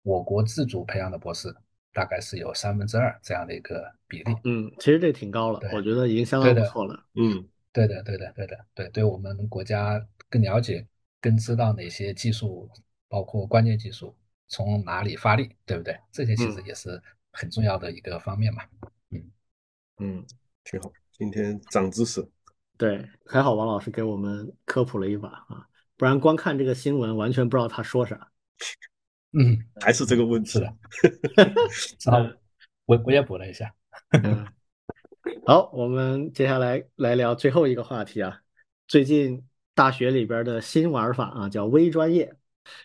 我国自主培养的博士大概是有三分之二这样的一个比例。嗯，其实这挺高了，我觉得已经相当不错了。嗯，对的，对的，对的，对，对我们国家更了解、更知道哪些技术，包括关键技术从哪里发力，对不对？这些其实也是。很重要的一个方面嘛，嗯嗯，挺好，今天长知识。对，还好王老师给我们科普了一把啊，不然光看这个新闻完全不知道他说啥。嗯，[LAUGHS] 还是这个问题。是的，[LAUGHS] 然后我我也补了一下。好，我们接下来来聊最后一个话题啊，最近大学里边的新玩法啊，叫微专业，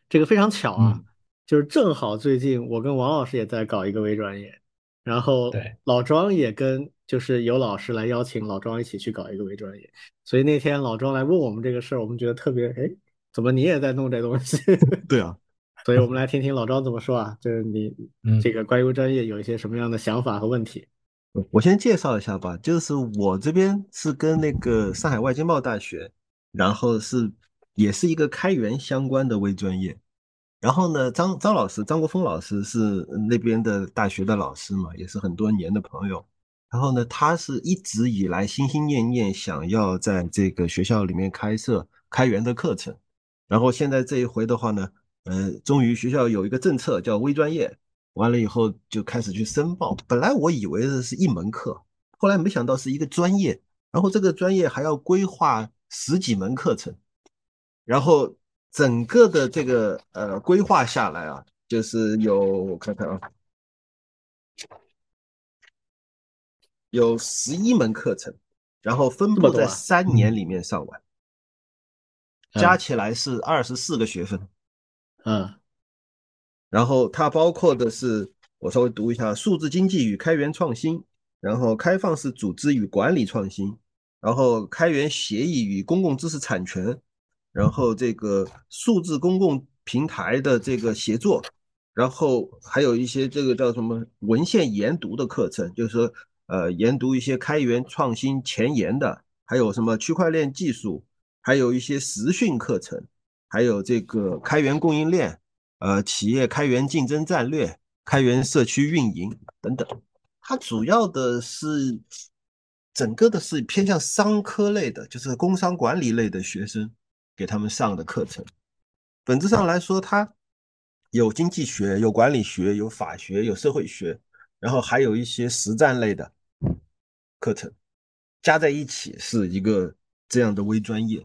这个非常巧啊。就是正好最近我跟王老师也在搞一个微专业，然后老庄也跟就是有老师来邀请老庄一起去搞一个微专业，所以那天老庄来问我们这个事儿，我们觉得特别哎，怎么你也在弄这东西？[LAUGHS] 对啊，所以我们来听听老庄怎么说啊？就是你这个关于微专业有一些什么样的想法和问题？我先介绍一下吧，就是我这边是跟那个上海外经贸大学，然后是也是一个开源相关的微专业。然后呢，张张老师，张国峰老师是那边的大学的老师嘛，也是很多年的朋友。然后呢，他是一直以来心心念念想要在这个学校里面开设开源的课程。然后现在这一回的话呢，呃，终于学校有一个政策叫微专业，完了以后就开始去申报。本来我以为的是一门课，后来没想到是一个专业，然后这个专业还要规划十几门课程，然后。整个的这个呃规划下来啊，就是有我看看啊，有十一门课程，然后分布在三年里面上完，加起来是二十四个学分。嗯，然后它包括的是，我稍微读一下：数字经济与开源创新，然后开放式组织与管理创新，然后开源协议与公共知识产权。然后这个数字公共平台的这个协作，然后还有一些这个叫什么文献研读的课程，就是说呃研读一些开源创新前沿的，还有什么区块链技术，还有一些实训课程，还有这个开源供应链，呃企业开源竞争战略，开源社区运营等等。它主要的是整个的是偏向商科类的，就是工商管理类的学生。给他们上的课程，本质上来说，它有经济学、有管理学、有法学、有社会学，然后还有一些实战类的课程，加在一起是一个这样的微专业。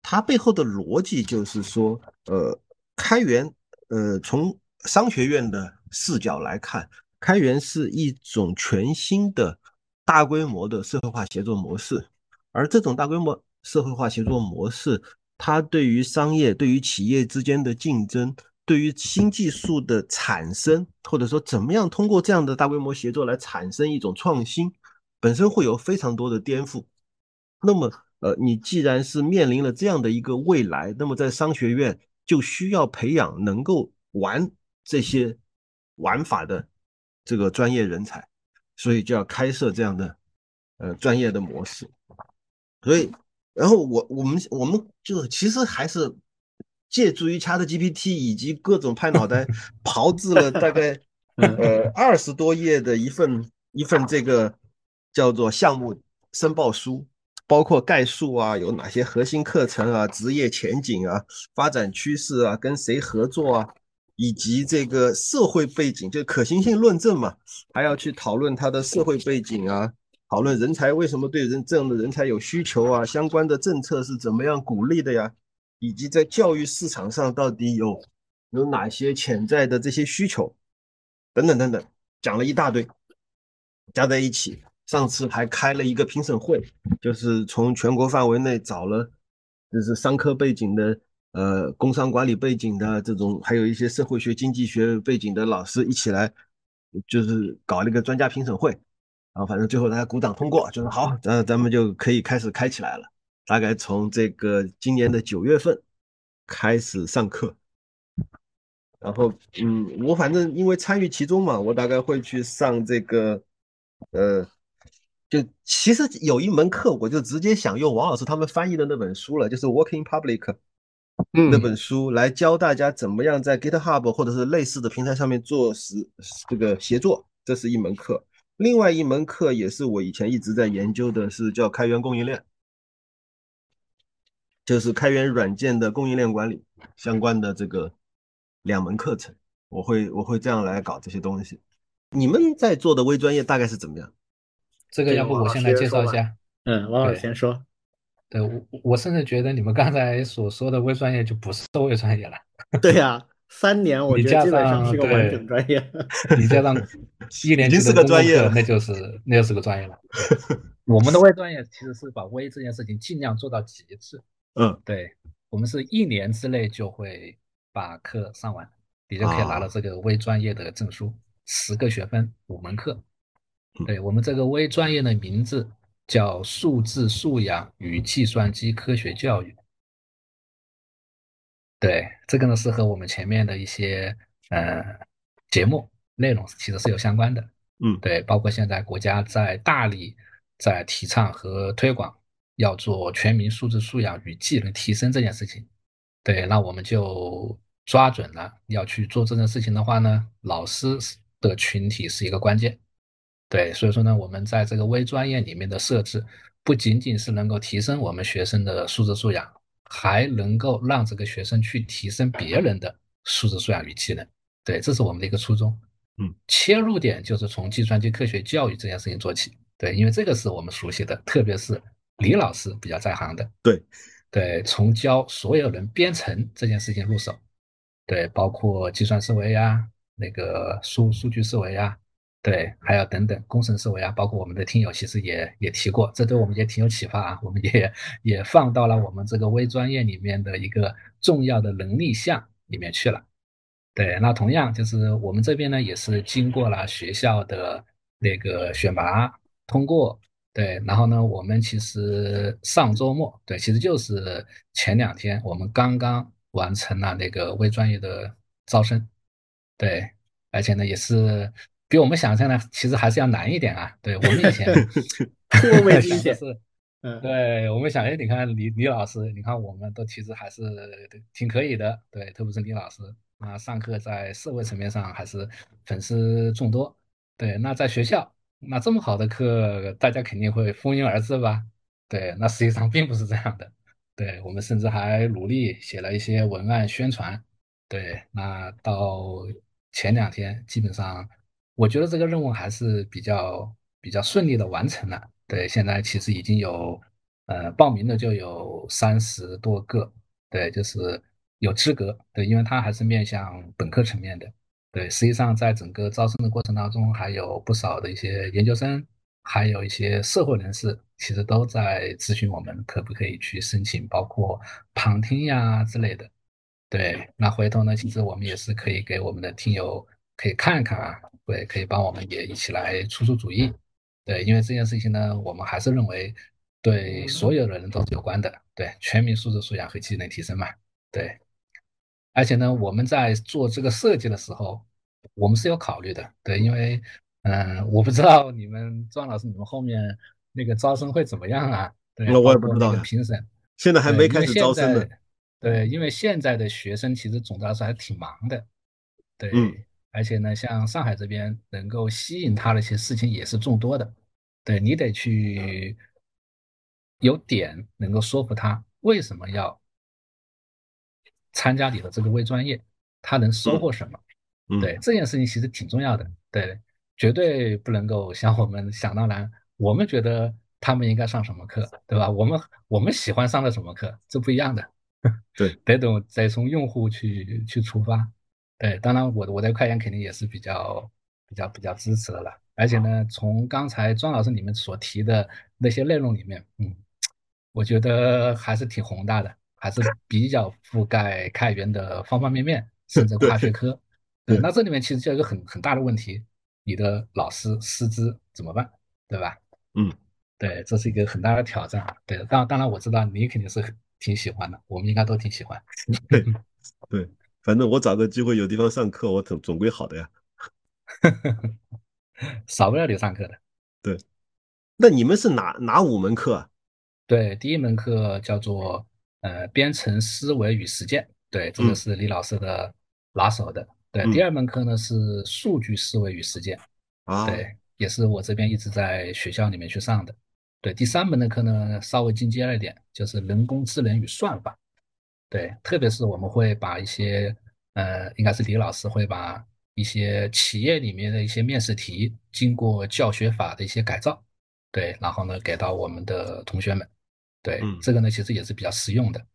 它背后的逻辑就是说，呃，开源，呃，从商学院的视角来看，开源是一种全新的大规模的社会化协作模式，而这种大规模。社会化协作模式，它对于商业、对于企业之间的竞争、对于新技术的产生，或者说怎么样通过这样的大规模协作来产生一种创新，本身会有非常多的颠覆。那么，呃，你既然是面临了这样的一个未来，那么在商学院就需要培养能够玩这些玩法的这个专业人才，所以就要开设这样的呃专业的模式，所以。然后我我们我们就其实还是借助于 Chat GPT 以及各种拍脑袋 [LAUGHS] 炮制了大概 [LAUGHS] 呃二十多页的一份一份这个叫做项目申报书，包括概述啊，有哪些核心课程啊，职业前景啊，发展趋势啊，跟谁合作啊，以及这个社会背景，就可行性论证嘛，还要去讨论它的社会背景啊。讨论人才为什么对人这样的人才有需求啊，相关的政策是怎么样鼓励的呀，以及在教育市场上到底有有哪些潜在的这些需求，等等等等，讲了一大堆，加在一起。上次还开了一个评审会，就是从全国范围内找了，就是商科背景的。呃，工商管理背景的这种，还有一些社会学、经济学背景的老师一起来，就是搞了一个专家评审会，然后反正最后大家鼓掌通过，就是好，咱咱们就可以开始开起来了。大概从这个今年的九月份开始上课，然后嗯，我反正因为参与其中嘛，我大概会去上这个，呃，就其实有一门课，我就直接想用王老师他们翻译的那本书了，就是《Working Public》。那本书来教大家怎么样在 GitHub 或者是类似的平台上面做实这个协作，这是一门课。另外一门课也是我以前一直在研究的，是叫开源供应链，就是开源软件的供应链管理相关的这个两门课程。我会我会这样来搞这些东西。你们在做的微专业大概是怎么样？这个要不我先来介绍一下。嗯，王老师先说。对我，我甚至觉得你们刚才所说的微专业就不是微专业了。[LAUGHS] 对呀，三年我觉得基本上是个完整专业。[LAUGHS] 你加上一年级的个专业，那就是那就是个专业了。[LAUGHS] 我们的微专业其实是把微这件事情尽量做到极致。嗯，对，我们是一年之内就会把课上完，你就可以拿到这个微专业的证书，十个学分，五门课。对我们这个微专业的名字。叫数字素养与计算机科学教育，对这个呢是和我们前面的一些呃节目内容其实是有相关的，嗯，对，包括现在国家在大力在提倡和推广要做全民素质素养与技能提升这件事情，对，那我们就抓准了要去做这件事情的话呢，老师的群体是一个关键。对，所以说呢，我们在这个微专业里面的设置，不仅仅是能够提升我们学生的素质素养，还能够让这个学生去提升别人的素质素养与技能。对，这是我们的一个初衷。嗯，切入点就是从计算机科学教育这件事情做起。对，因为这个是我们熟悉的，特别是李老师比较在行的。对，对，从教所有人编程这件事情入手。对，包括计算思维呀，那个数数据思维呀。对，还有等等工程思维啊，包括我们的听友其实也也提过，这对我们也挺有启发啊。我们也也放到了我们这个微专业里面的一个重要的能力项里面去了。对，那同样就是我们这边呢，也是经过了学校的那个选拔通过。对，然后呢，我们其实上周末，对，其实就是前两天，我们刚刚完成了那个微专业的招生。对，而且呢，也是。比我们想象的其实还是要难一点啊！对我们以前颇为惊险，是，嗯，对我们想，哎，你看李李老师，你看我们都其实还是挺可以的，对，特别是李老师啊，上课在社会层面上还是粉丝众多，对，那在学校，那这么好的课，大家肯定会蜂拥而至吧？对，那实际上并不是这样的，对我们甚至还努力写了一些文案宣传，对，那到前两天基本上。我觉得这个任务还是比较比较顺利的完成了。对，现在其实已经有呃报名的就有三十多个，对，就是有资格。对，因为它还是面向本科层面的。对，实际上在整个招生的过程当中，还有不少的一些研究生，还有一些社会人士，其实都在咨询我们可不可以去申请，包括旁听呀之类的。对，那回头呢，其实我们也是可以给我们的听友可以看看啊。对，可以帮我们也一起来出出主意。对，因为这件事情呢，我们还是认为对所有的人都是有关的。对，全民素质素养和技能提升嘛。对，而且呢，我们在做这个设计的时候，我们是有考虑的。对，因为嗯，我不知道你们庄老师，你们后面那个招生会怎么样啊？对，那我也不知道。评审现在还没开始招生呢。对，因为现在的学生其实总的来说还挺忙的。对。而且呢，像上海这边能够吸引他的一些事情也是众多的，对你得去有点能够说服他为什么要参加你的这个微专业，他能收获什么？对这件事情其实挺重要的，对，绝对不能够像我们想当然，我们觉得他们应该上什么课，对吧？我们我们喜欢上的什么课，这不一样的。对，[LAUGHS] 得懂得从用户去去出发。对，当然我我在快研肯定也是比较比较比较支持的了。而且呢，从刚才庄老师你们所提的那些内容里面，嗯，我觉得还是挺宏大的，还是比较覆盖开源的方方面面，甚至跨学科。[LAUGHS] 对，那这里面其实就有一个很很大的问题，你的老师师资怎么办，对吧？嗯，对，这是一个很大的挑战。对，当当然我知道你肯定是挺喜欢的，我们应该都挺喜欢。对，[LAUGHS] 对，反正我找个机会有地方上课，我总总归好的呀。[LAUGHS] 少不了你上课的。对，那你们是哪哪五门课啊？对，第一门课叫做呃编程思维与实践，对，这个是李老师的拿手的。对，第二门课呢是数据思维与实践，啊，对，也是我这边一直在学校里面去上的。对，第三门的课呢稍微进阶了一点，就是人工智能与算法。对，特别是我们会把一些呃，应该是李老师会把一些企业里面的一些面试题经过教学法的一些改造，对，然后呢给到我们的同学们。对，这个呢其实也是比较实用的。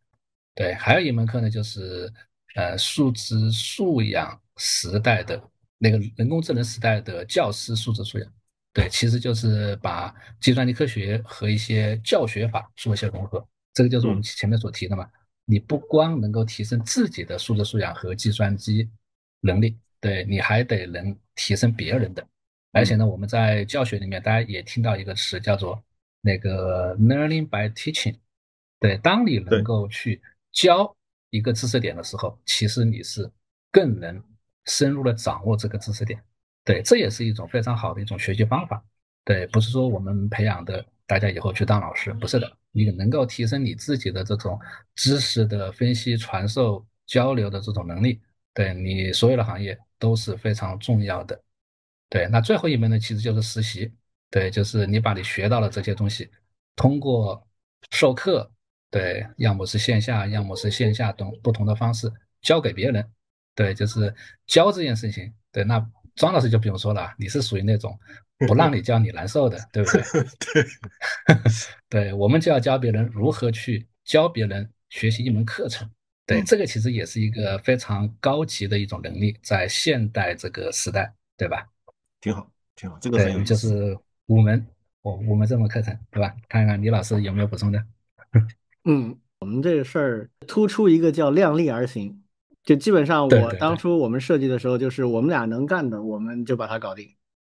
对，还有一门课呢就是呃素质素养。时代的那个人工智能时代的教师素质素养，对，其实就是把计算机科学和一些教学法做一些融合。这个就是我们前面所提的嘛。你不光能够提升自己的数字素养和计算机能力，对，你还得能提升别人的。而且呢，我们在教学里面，大家也听到一个词叫做那个 learning by teaching。对，当你能够去教一个知识点的时候，其实你是更能。深入的掌握这个知识点，对，这也是一种非常好的一种学习方法。对，不是说我们培养的大家以后去当老师，不是的，你能够提升你自己的这种知识的分析、传授、交流的这种能力，对你所有的行业都是非常重要的。对，那最后一门呢，其实就是实习，对，就是你把你学到的这些东西，通过授课，对，要么是线下，要么是线下等不同的方式教给别人。对，就是教这件事情。对，那庄老师就不用说了，你是属于那种不让你教你难受的，对不对？[LAUGHS] 对，[LAUGHS] 对，我们就要教别人如何去教别人学习一门课程。对，这个其实也是一个非常高级的一种能力，在现代这个时代，对吧？挺好，挺好。这个很就是五门，我五门这门课程，对吧？看看李老师有没有补充的。[LAUGHS] 嗯，我们这个事儿突出一个叫量力而行。就基本上，我当初我们设计的时候，就是我们俩能干的，我们就把它搞定；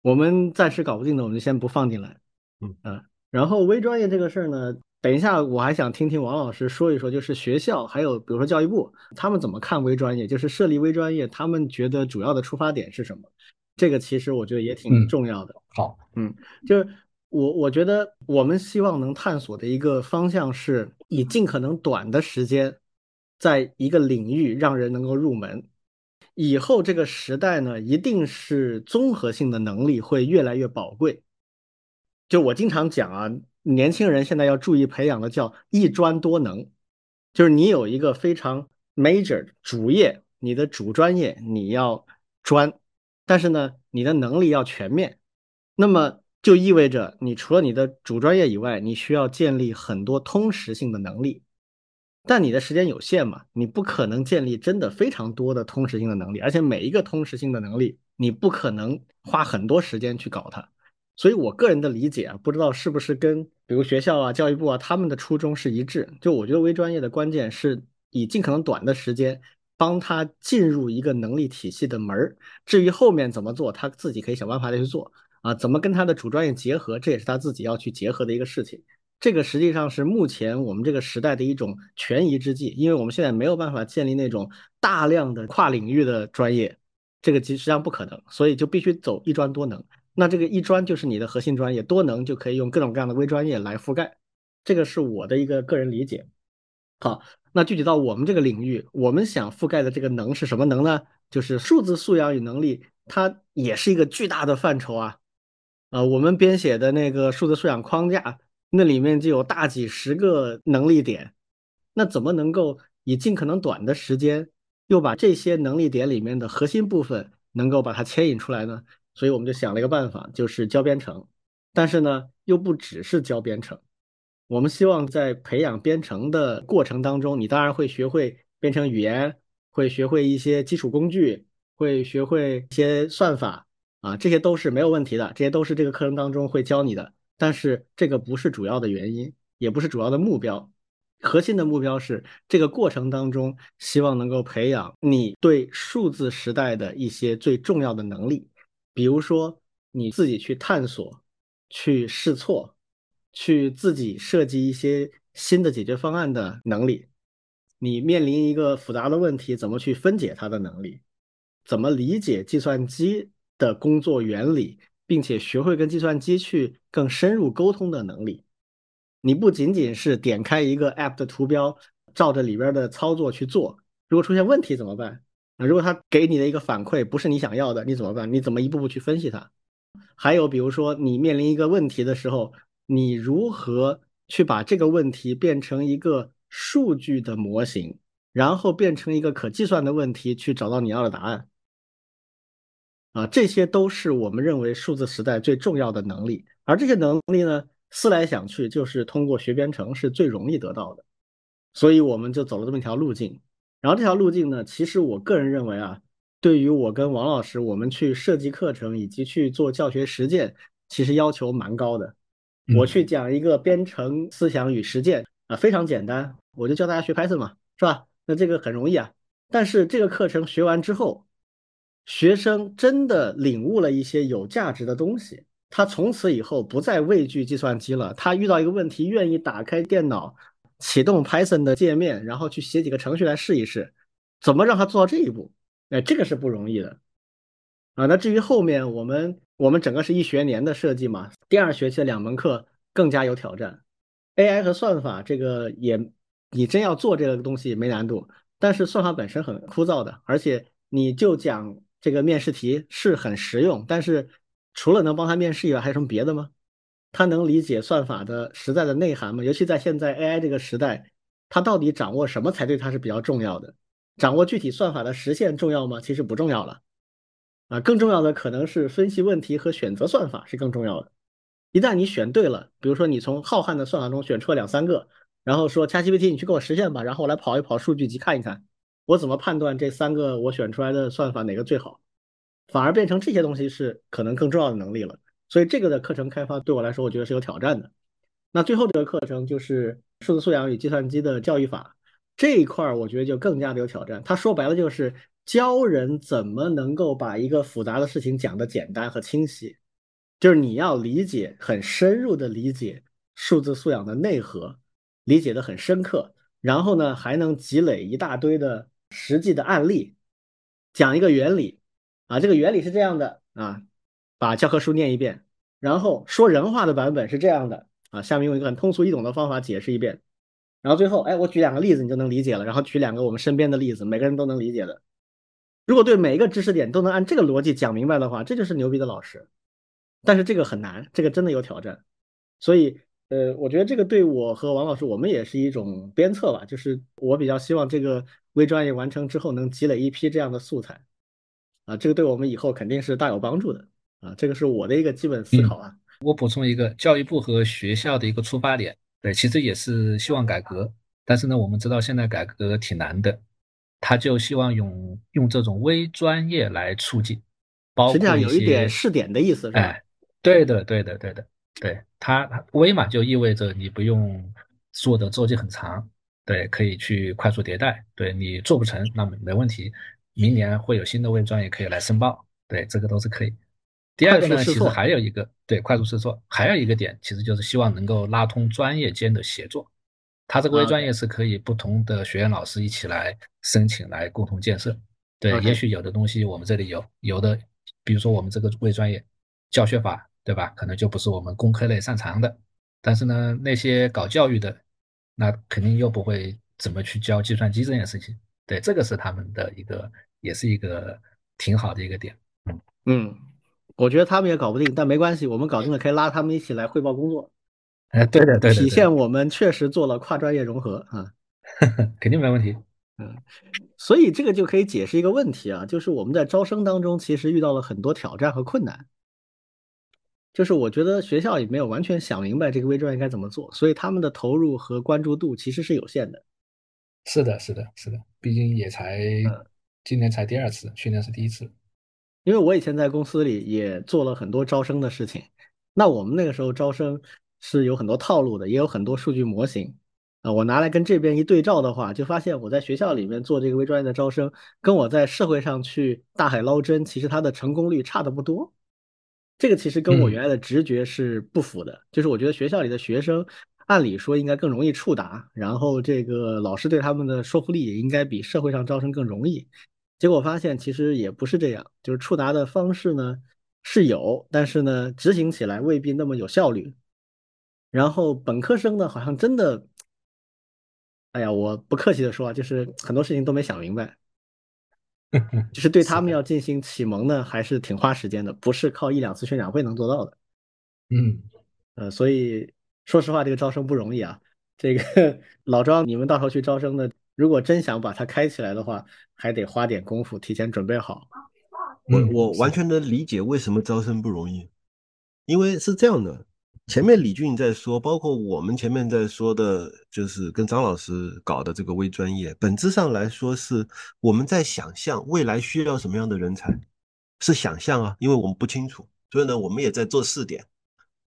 我们暂时搞不定的，我们就先不放进来。嗯嗯。然后微专业这个事儿呢，等一下我还想听听王老师说一说，就是学校还有比如说教育部他们怎么看微专业，就是设立微专业，他们觉得主要的出发点是什么？这个其实我觉得也挺重要的。好，嗯，就是我我觉得我们希望能探索的一个方向是以尽可能短的时间。在一个领域让人能够入门，以后这个时代呢，一定是综合性的能力会越来越宝贵。就我经常讲啊，年轻人现在要注意培养的叫一专多能，就是你有一个非常 major 主业，你的主专业你要专，但是呢，你的能力要全面。那么就意味着你除了你的主专业以外，你需要建立很多通识性的能力。但你的时间有限嘛，你不可能建立真的非常多的通识性的能力，而且每一个通识性的能力，你不可能花很多时间去搞它。所以我个人的理解啊，不知道是不是跟比如学校啊、教育部啊他们的初衷是一致。就我觉得微专业的关键是以尽可能短的时间帮他进入一个能力体系的门儿，至于后面怎么做，他自己可以想办法的去做啊，怎么跟他的主专业结合，这也是他自己要去结合的一个事情。这个实际上是目前我们这个时代的一种权宜之计，因为我们现在没有办法建立那种大量的跨领域的专业，这个其实际上不可能，所以就必须走一专多能。那这个一专就是你的核心专业，多能就可以用各种各样的微专业来覆盖。这个是我的一个个人理解。好，那具体到我们这个领域，我们想覆盖的这个能是什么能呢？就是数字素养与能力，它也是一个巨大的范畴啊。呃，我们编写的那个数字素养框架。那里面就有大几十个能力点，那怎么能够以尽可能短的时间，又把这些能力点里面的核心部分能够把它牵引出来呢？所以我们就想了一个办法，就是教编程。但是呢，又不只是教编程。我们希望在培养编程的过程当中，你当然会学会编程语言，会学会一些基础工具，会学会一些算法啊，这些都是没有问题的，这些都是这个课程当中会教你的。但是这个不是主要的原因，也不是主要的目标。核心的目标是这个过程当中，希望能够培养你对数字时代的一些最重要的能力，比如说你自己去探索、去试错。去自己设计一些新的解决方案的能力，你面临一个复杂的问题，怎么去分解它的能力，怎么理解计算机的工作原理，并且学会跟计算机去更深入沟通的能力。你不仅仅是点开一个 App 的图标，照着里边的操作去做，如果出现问题怎么办？啊，如果他给你的一个反馈不是你想要的，你怎么办？你怎么一步步去分析它？还有比如说你面临一个问题的时候。你如何去把这个问题变成一个数据的模型，然后变成一个可计算的问题，去找到你要的答案？啊，这些都是我们认为数字时代最重要的能力。而这些能力呢，思来想去，就是通过学编程是最容易得到的。所以我们就走了这么一条路径。然后这条路径呢，其实我个人认为啊，对于我跟王老师，我们去设计课程以及去做教学实践，其实要求蛮高的。我去讲一个编程思想与实践啊，非常简单，我就教大家学 Python 嘛，是吧？那这个很容易啊。但是这个课程学完之后，学生真的领悟了一些有价值的东西，他从此以后不再畏惧计算机了。他遇到一个问题，愿意打开电脑，启动 Python 的界面，然后去写几个程序来试一试，怎么让他做到这一步？哎，这个是不容易的啊。那至于后面我们。我们整个是一学年的设计嘛，第二学期的两门课更加有挑战。AI 和算法这个也，你真要做这个东西没难度，但是算法本身很枯燥的，而且你就讲这个面试题是很实用，但是除了能帮他面试以外，还有什么别的吗？他能理解算法的实在的内涵吗？尤其在现在 AI 这个时代，他到底掌握什么才对他是比较重要的？掌握具体算法的实现重要吗？其实不重要了。啊，更重要的可能是分析问题和选择算法是更重要的。一旦你选对了，比如说你从浩瀚的算法中选出了两三个，然后说 ChatGPT 你去给我实现吧，然后我来跑一跑数据集看一看，我怎么判断这三个我选出来的算法哪个最好？反而变成这些东西是可能更重要的能力了。所以这个的课程开发对我来说，我觉得是有挑战的。那最后这个课程就是数字素养与计算机的教育法这一块儿，我觉得就更加的有挑战。它说白了就是。教人怎么能够把一个复杂的事情讲得简单和清晰，就是你要理解很深入的理解数字素养的内核，理解的很深刻，然后呢还能积累一大堆的实际的案例，讲一个原理啊，这个原理是这样的啊，把教科书念一遍，然后说人话的版本是这样的啊，下面用一个很通俗易懂的方法解释一遍，然后最后哎我举两个例子你就能理解了，然后举两个我们身边的例子，每个人都能理解的。如果对每一个知识点都能按这个逻辑讲明白的话，这就是牛逼的老师。但是这个很难，这个真的有挑战。所以，呃，我觉得这个对我和王老师，我们也是一种鞭策吧。就是我比较希望这个微专业完成之后，能积累一批这样的素材。啊，这个对我们以后肯定是大有帮助的。啊，这个是我的一个基本思考啊。我补充一个，教育部和学校的一个出发点，对，其实也是希望改革。但是呢，我们知道现在改革挺难的。他就希望用用这种微专业来促进，包括实际上有一点试点的意思，是吧？哎，对的，对的，对的，对它微嘛，就意味着你不用做的周期很长，对，可以去快速迭代。对你做不成，那么没问题，明年会有新的微专业可以来申报，对，这个都是可以。第二个呢，其实还有一个对快速试错，还有一个点，其实就是希望能够拉通专业间的协作。他这个微专业是可以不同的学院老师一起来申请来共同建设。对，也许有的东西我们这里有，有的，比如说我们这个微专业教学法，对吧？可能就不是我们工科类擅长的。但是呢，那些搞教育的，那肯定又不会怎么去教计算机这件事情。对，这个是他们的一个，也是一个挺好的一个点。嗯嗯，我觉得他们也搞不定，但没关系，我们搞定了可以拉他们一起来汇报工作。哎，对的，对的，体现我们确实做了跨专业融合啊，[LAUGHS] 肯定没问题。嗯，所以这个就可以解释一个问题啊，就是我们在招生当中其实遇到了很多挑战和困难。就是我觉得学校也没有完全想明白这个微专业该怎么做，所以他们的投入和关注度其实是有限的。是的，是的，是的，毕竟也才嗯今年才第二次，去年是第一次。因为我以前在公司里也做了很多招生的事情，那我们那个时候招生是有很多套路的，也有很多数据模型啊。我拿来跟这边一对照的话，就发现我在学校里面做这个微专业的招生，跟我在社会上去大海捞针，其实它的成功率差的不多。这个其实跟我嗯原来的直觉是不符的，就是我觉得学校里的学生按理说应该更容易触达，然后这个老师对他们的说服力也应该比社会上招生更容易。结果发现其实也不是这样，就是触达的方式呢是有，但是呢执行起来未必那么有效率。然后本科生呢好像真的，哎呀，我不客气的说啊，就是很多事情都没想明白。[LAUGHS] 就是对他们要进行启蒙呢，还是挺花时间的，不是靠一两次宣讲会能做到的。嗯，呃，所以说实话，这个招生不容易啊。这个 [LAUGHS] 老庄，你们到时候去招生的，如果真想把它开起来的话，还得花点功夫，提前准备好。我我完全能理解为什么招生不容易，因为是这样的。前面李俊在说，包括我们前面在说的，就是跟张老师搞的这个微专业，本质上来说是我们在想象未来需要什么样的人才，是想象啊，因为我们不清楚，所以呢，我们也在做试点，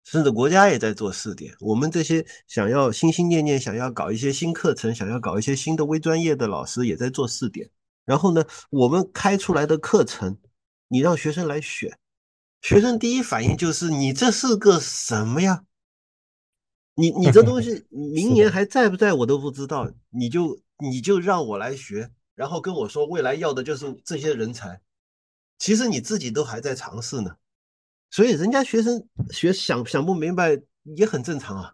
甚至国家也在做试点。我们这些想要心心念念想要搞一些新课程，想要搞一些新的微专业的老师也在做试点。然后呢，我们开出来的课程，你让学生来选，学生第一反应就是你这是个什么呀？你你这东西 [LAUGHS] 明年还在不在我都不知道，你就你就让我来学，然后跟我说未来要的就是这些人才，其实你自己都还在尝试呢，所以人家学生学想想不明白也很正常啊，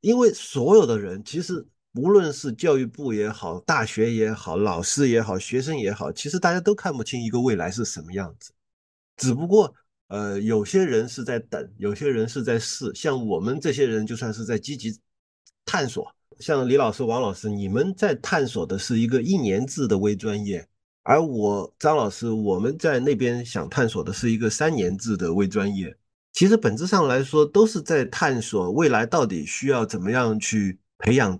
因为所有的人其实无论是教育部也好，大学也好，老师也好，学生也好，其实大家都看不清一个未来是什么样子，只不过。呃，有些人是在等，有些人是在试。像我们这些人，就算是在积极探索。像李老师、王老师，你们在探索的是一个一年制的微专业，而我张老师，我们在那边想探索的是一个三年制的微专业。其实本质上来说，都是在探索未来到底需要怎么样去培养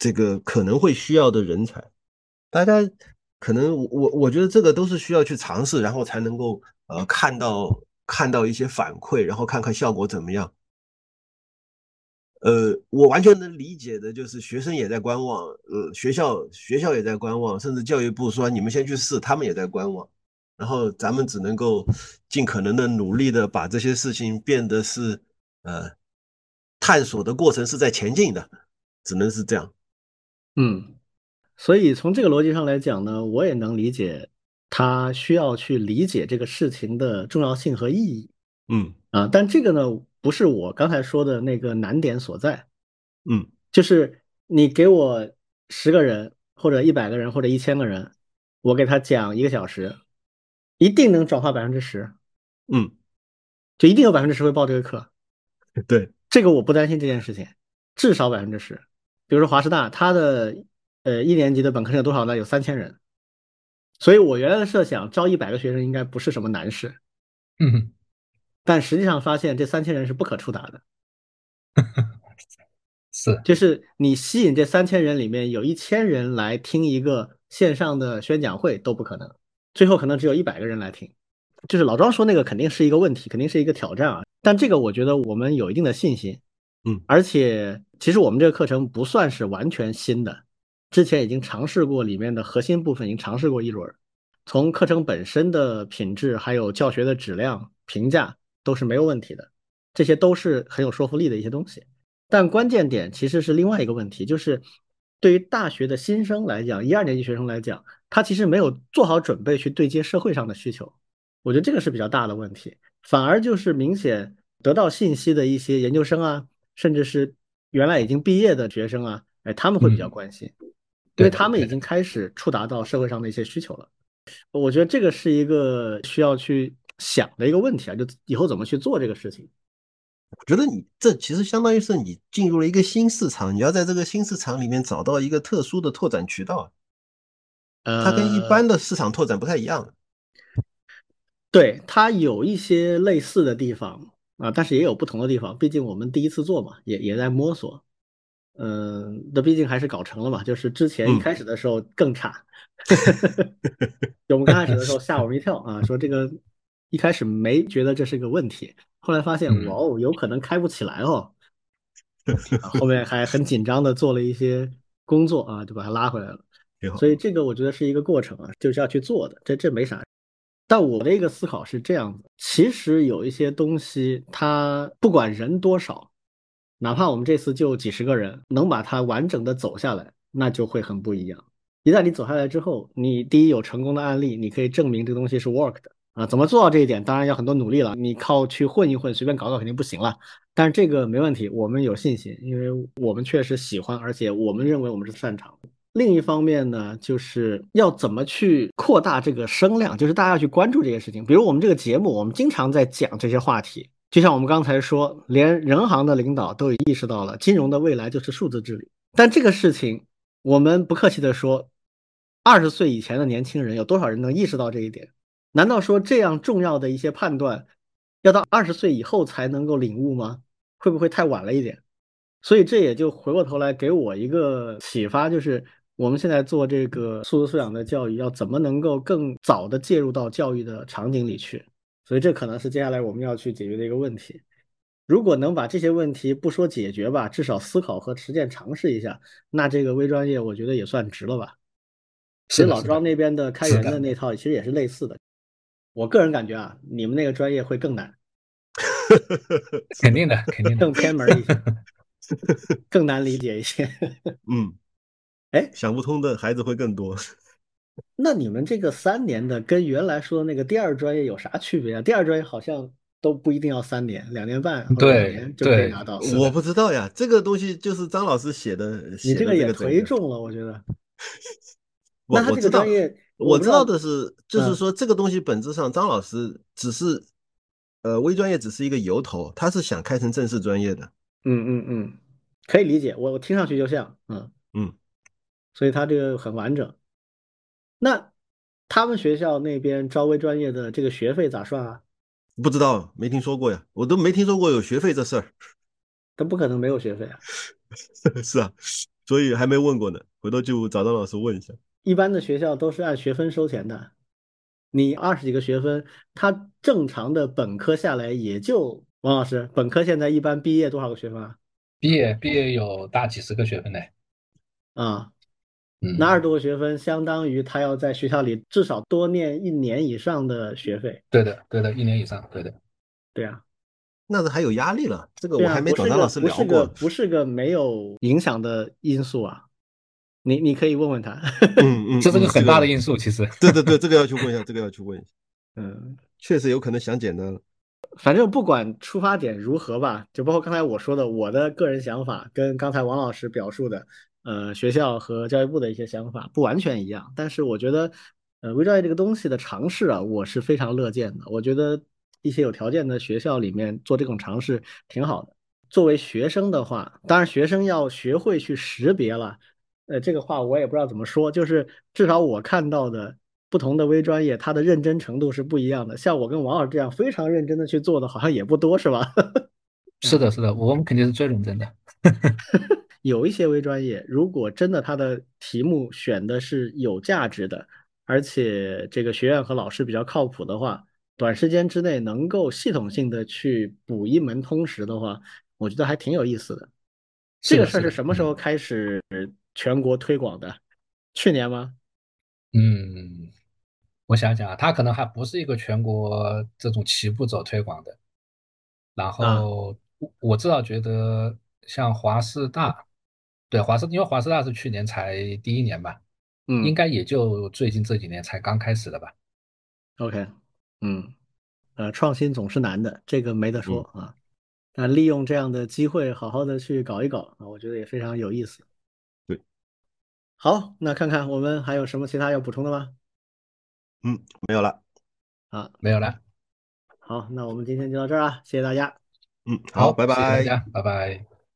这个可能会需要的人才。大家可能我我觉得这个都是需要去尝试，然后才能够呃看到。看到一些反馈，然后看看效果怎么样。呃，我完全能理解的，就是学生也在观望，呃，学校学校也在观望，甚至教育部说你们先去试，他们也在观望。然后咱们只能够尽可能的努力的把这些事情变得是呃探索的过程是在前进的，只能是这样。嗯，所以从这个逻辑上来讲呢，我也能理解。他需要去理解这个事情的重要性和意义，嗯。啊，但这个呢，不是我刚才说的那个难点所在，嗯，就是你给我十个人或者一百个人或者一千个人，我给他讲一个小时，一定能转化百分之十，嗯，就一定有百分之十会报这个课，[LAUGHS] 对，这个我不担心这件事情，至少百分之十，比如说华师大，它的呃一年级的本科生有多少呢？有三千人。所以我原来的设想，招一百个学生应该不是什么难事，嗯，但实际上发现这三千人是不可触达的，[LAUGHS] 是，就是你吸引这三千人里面有一千人来听一个线上的宣讲会都不可能，最后可能只有一百个人来听，就是老庄说那个肯定是一个问题，肯定是一个挑战啊，但这个我觉得我们有一定的信心，嗯，而且其实我们这个课程不算是完全新的。之前已经尝试过里面的核心部分，已经尝试过一轮，从课程本身的品质，还有教学的质量评价都是没有问题的，这些都是很有说服力的一些东西。但关键点其实是另外一个问题，就是对于大学的新生来讲，一二年级学生来讲，他其实没有做好准备去对接社会上的需求，我觉得这个是比较大的问题。反而就是明显得到信息的一些研究生啊，甚至是原来已经毕业的学生啊，哎，他们会比较关心。因为他们已经开始触达到社会上的一些需求了，我觉得这个是一个需要去想的一个问题啊，就以后怎么去做这个事情。我觉得你这其实相当于是你进入了一个新市场，你要在这个新市场里面找到一个特殊的拓展渠道，呃，它跟一般的市场拓展不太一样。[LAUGHS] 对，它有一些类似的地方啊，但是也有不同的地方。毕竟我们第一次做嘛，也也在摸索。嗯，那毕竟还是搞成了嘛。就是之前一开始的时候更差，[LAUGHS] [LAUGHS] 就我们刚开始的时候吓我们一跳啊，说这个一开始没觉得这是个问题，后来发现哇哦，有可能开不起来哦。后面还很紧张的做了一些工作啊，就把它拉回来了。[LAUGHS] 所以这个我觉得是一个过程啊，就是要去做的，这这没啥。但我的一个思考是这样子，其实有一些东西，它不管人多少，哪怕我们这次就几十个人，能把它完整的走下来，那就会很不一样。一旦你走下来之后，你第一有成功的案例，你可以证明这个东西是 work 的啊。怎么做到这一点？当然要很多努力了。你靠去混一混，随便搞搞肯定不行了。但是这个没问题，我们有信心，因为我们确实喜欢，而且我们认为我们是擅长。另一方面呢，就是要怎么去扩大这个声量，就是大家要去关注这些事情。比如我们这个节目，我们经常在讲这些话题，就像我们刚才说，连人行的领导都已意识到了，金融的未来就是数字治理。但这个事情，我们不客气的说，二十岁以前的年轻人有多少人能意识到这一点？难道说这样重要的一些判断，要到二十岁以后才能够领悟吗？会不会太晚了一点？所以这也就回过头来给我一个启发，就是。我们现在做这个素质素养的教育，要怎么能够更早的介入到教育的场景里去？所以这可能是接下来我们要去解决的一个问题。如果能把这些问题不说解决吧，至少思考和实践尝试一下，那这个微专业我觉得也算值了吧。其实老庄那边的开源的那套其实也是类似的。我个人感觉啊，你们那个专业会更难。[LAUGHS] 肯定的，肯定更偏门一些，[LAUGHS] 更难理解一些。嗯。哎，想不通的孩子会更多。那你们这个三年的跟原来说的那个第二专业有啥区别啊？第二专业好像都不一定要三年，两年半、两年就可以拿到。我不知道呀，这个东西就是张老师写的。你这个也忒重了，我觉得。[LAUGHS] 那他这个专业，我知道的是，就是说这个东西本质上，张老师只是，呃，微专业只是一个由头，他是想开成正式专业的。嗯嗯嗯，可以理解，我我听上去就像，嗯嗯。所以他这个很完整。那他们学校那边招微专业的这个学费咋算啊？不知道，没听说过呀，我都没听说过有学费这事儿。他不可能没有学费啊。[LAUGHS] 是啊，所以还没问过呢，回头就找张老师问一下。一般的学校都是按学分收钱的，你二十几个学分，他正常的本科下来也就王老师，本科现在一般毕业多少个学分啊？毕业毕业有大几十个学分呢。啊。那二十多个学分，相当于他要在学校里至少多念一年以上的学费。对的，对的，一年以上，对的，对啊，那是还有压力了。这个我还没找张老师聊过。不是个没有影响的因素啊，你你可以问问他。嗯 [LAUGHS] 嗯，这是个很大的因素，其实。[LAUGHS] 对对对，这个要去问一下，这个要去问一下。嗯，确实有可能想简单了。反正不管出发点如何吧，就包括刚才我说的，我的个人想法跟刚才王老师表述的。呃，学校和教育部的一些想法不完全一样，但是我觉得，呃，微专业这个东西的尝试啊，我是非常乐见的。我觉得一些有条件的学校里面做这种尝试挺好的。作为学生的话，当然学生要学会去识别了。呃，这个话我也不知道怎么说，就是至少我看到的不同的微专业，它的认真程度是不一样的。像我跟王老师这样非常认真的去做的，好像也不多，是吧？[LAUGHS] 是的，是的，我们肯定是最认真的。[LAUGHS] 有一些微专业，如果真的它的题目选的是有价值的，而且这个学院和老师比较靠谱的话，短时间之内能够系统性的去补一门通识的话，我觉得还挺有意思的。这个事儿是什么时候开始全国推广的？去年吗？嗯，我想想啊，它可能还不是一个全国这种起步走推广的。然后我至少觉得像华师大。对华师，因为华师大是去年才第一年吧，嗯，应该也就最近这几年才刚开始的吧。OK，嗯，呃，创新总是难的，这个没得说啊。那利用这样的机会，好好的去搞一搞啊，我觉得也非常有意思。对，好，那看看我们还有什么其他要补充的吗？嗯，没有了。啊，没有了。好，那我们今天就到这儿啊，谢谢大家。嗯，好，拜拜，大家，拜拜。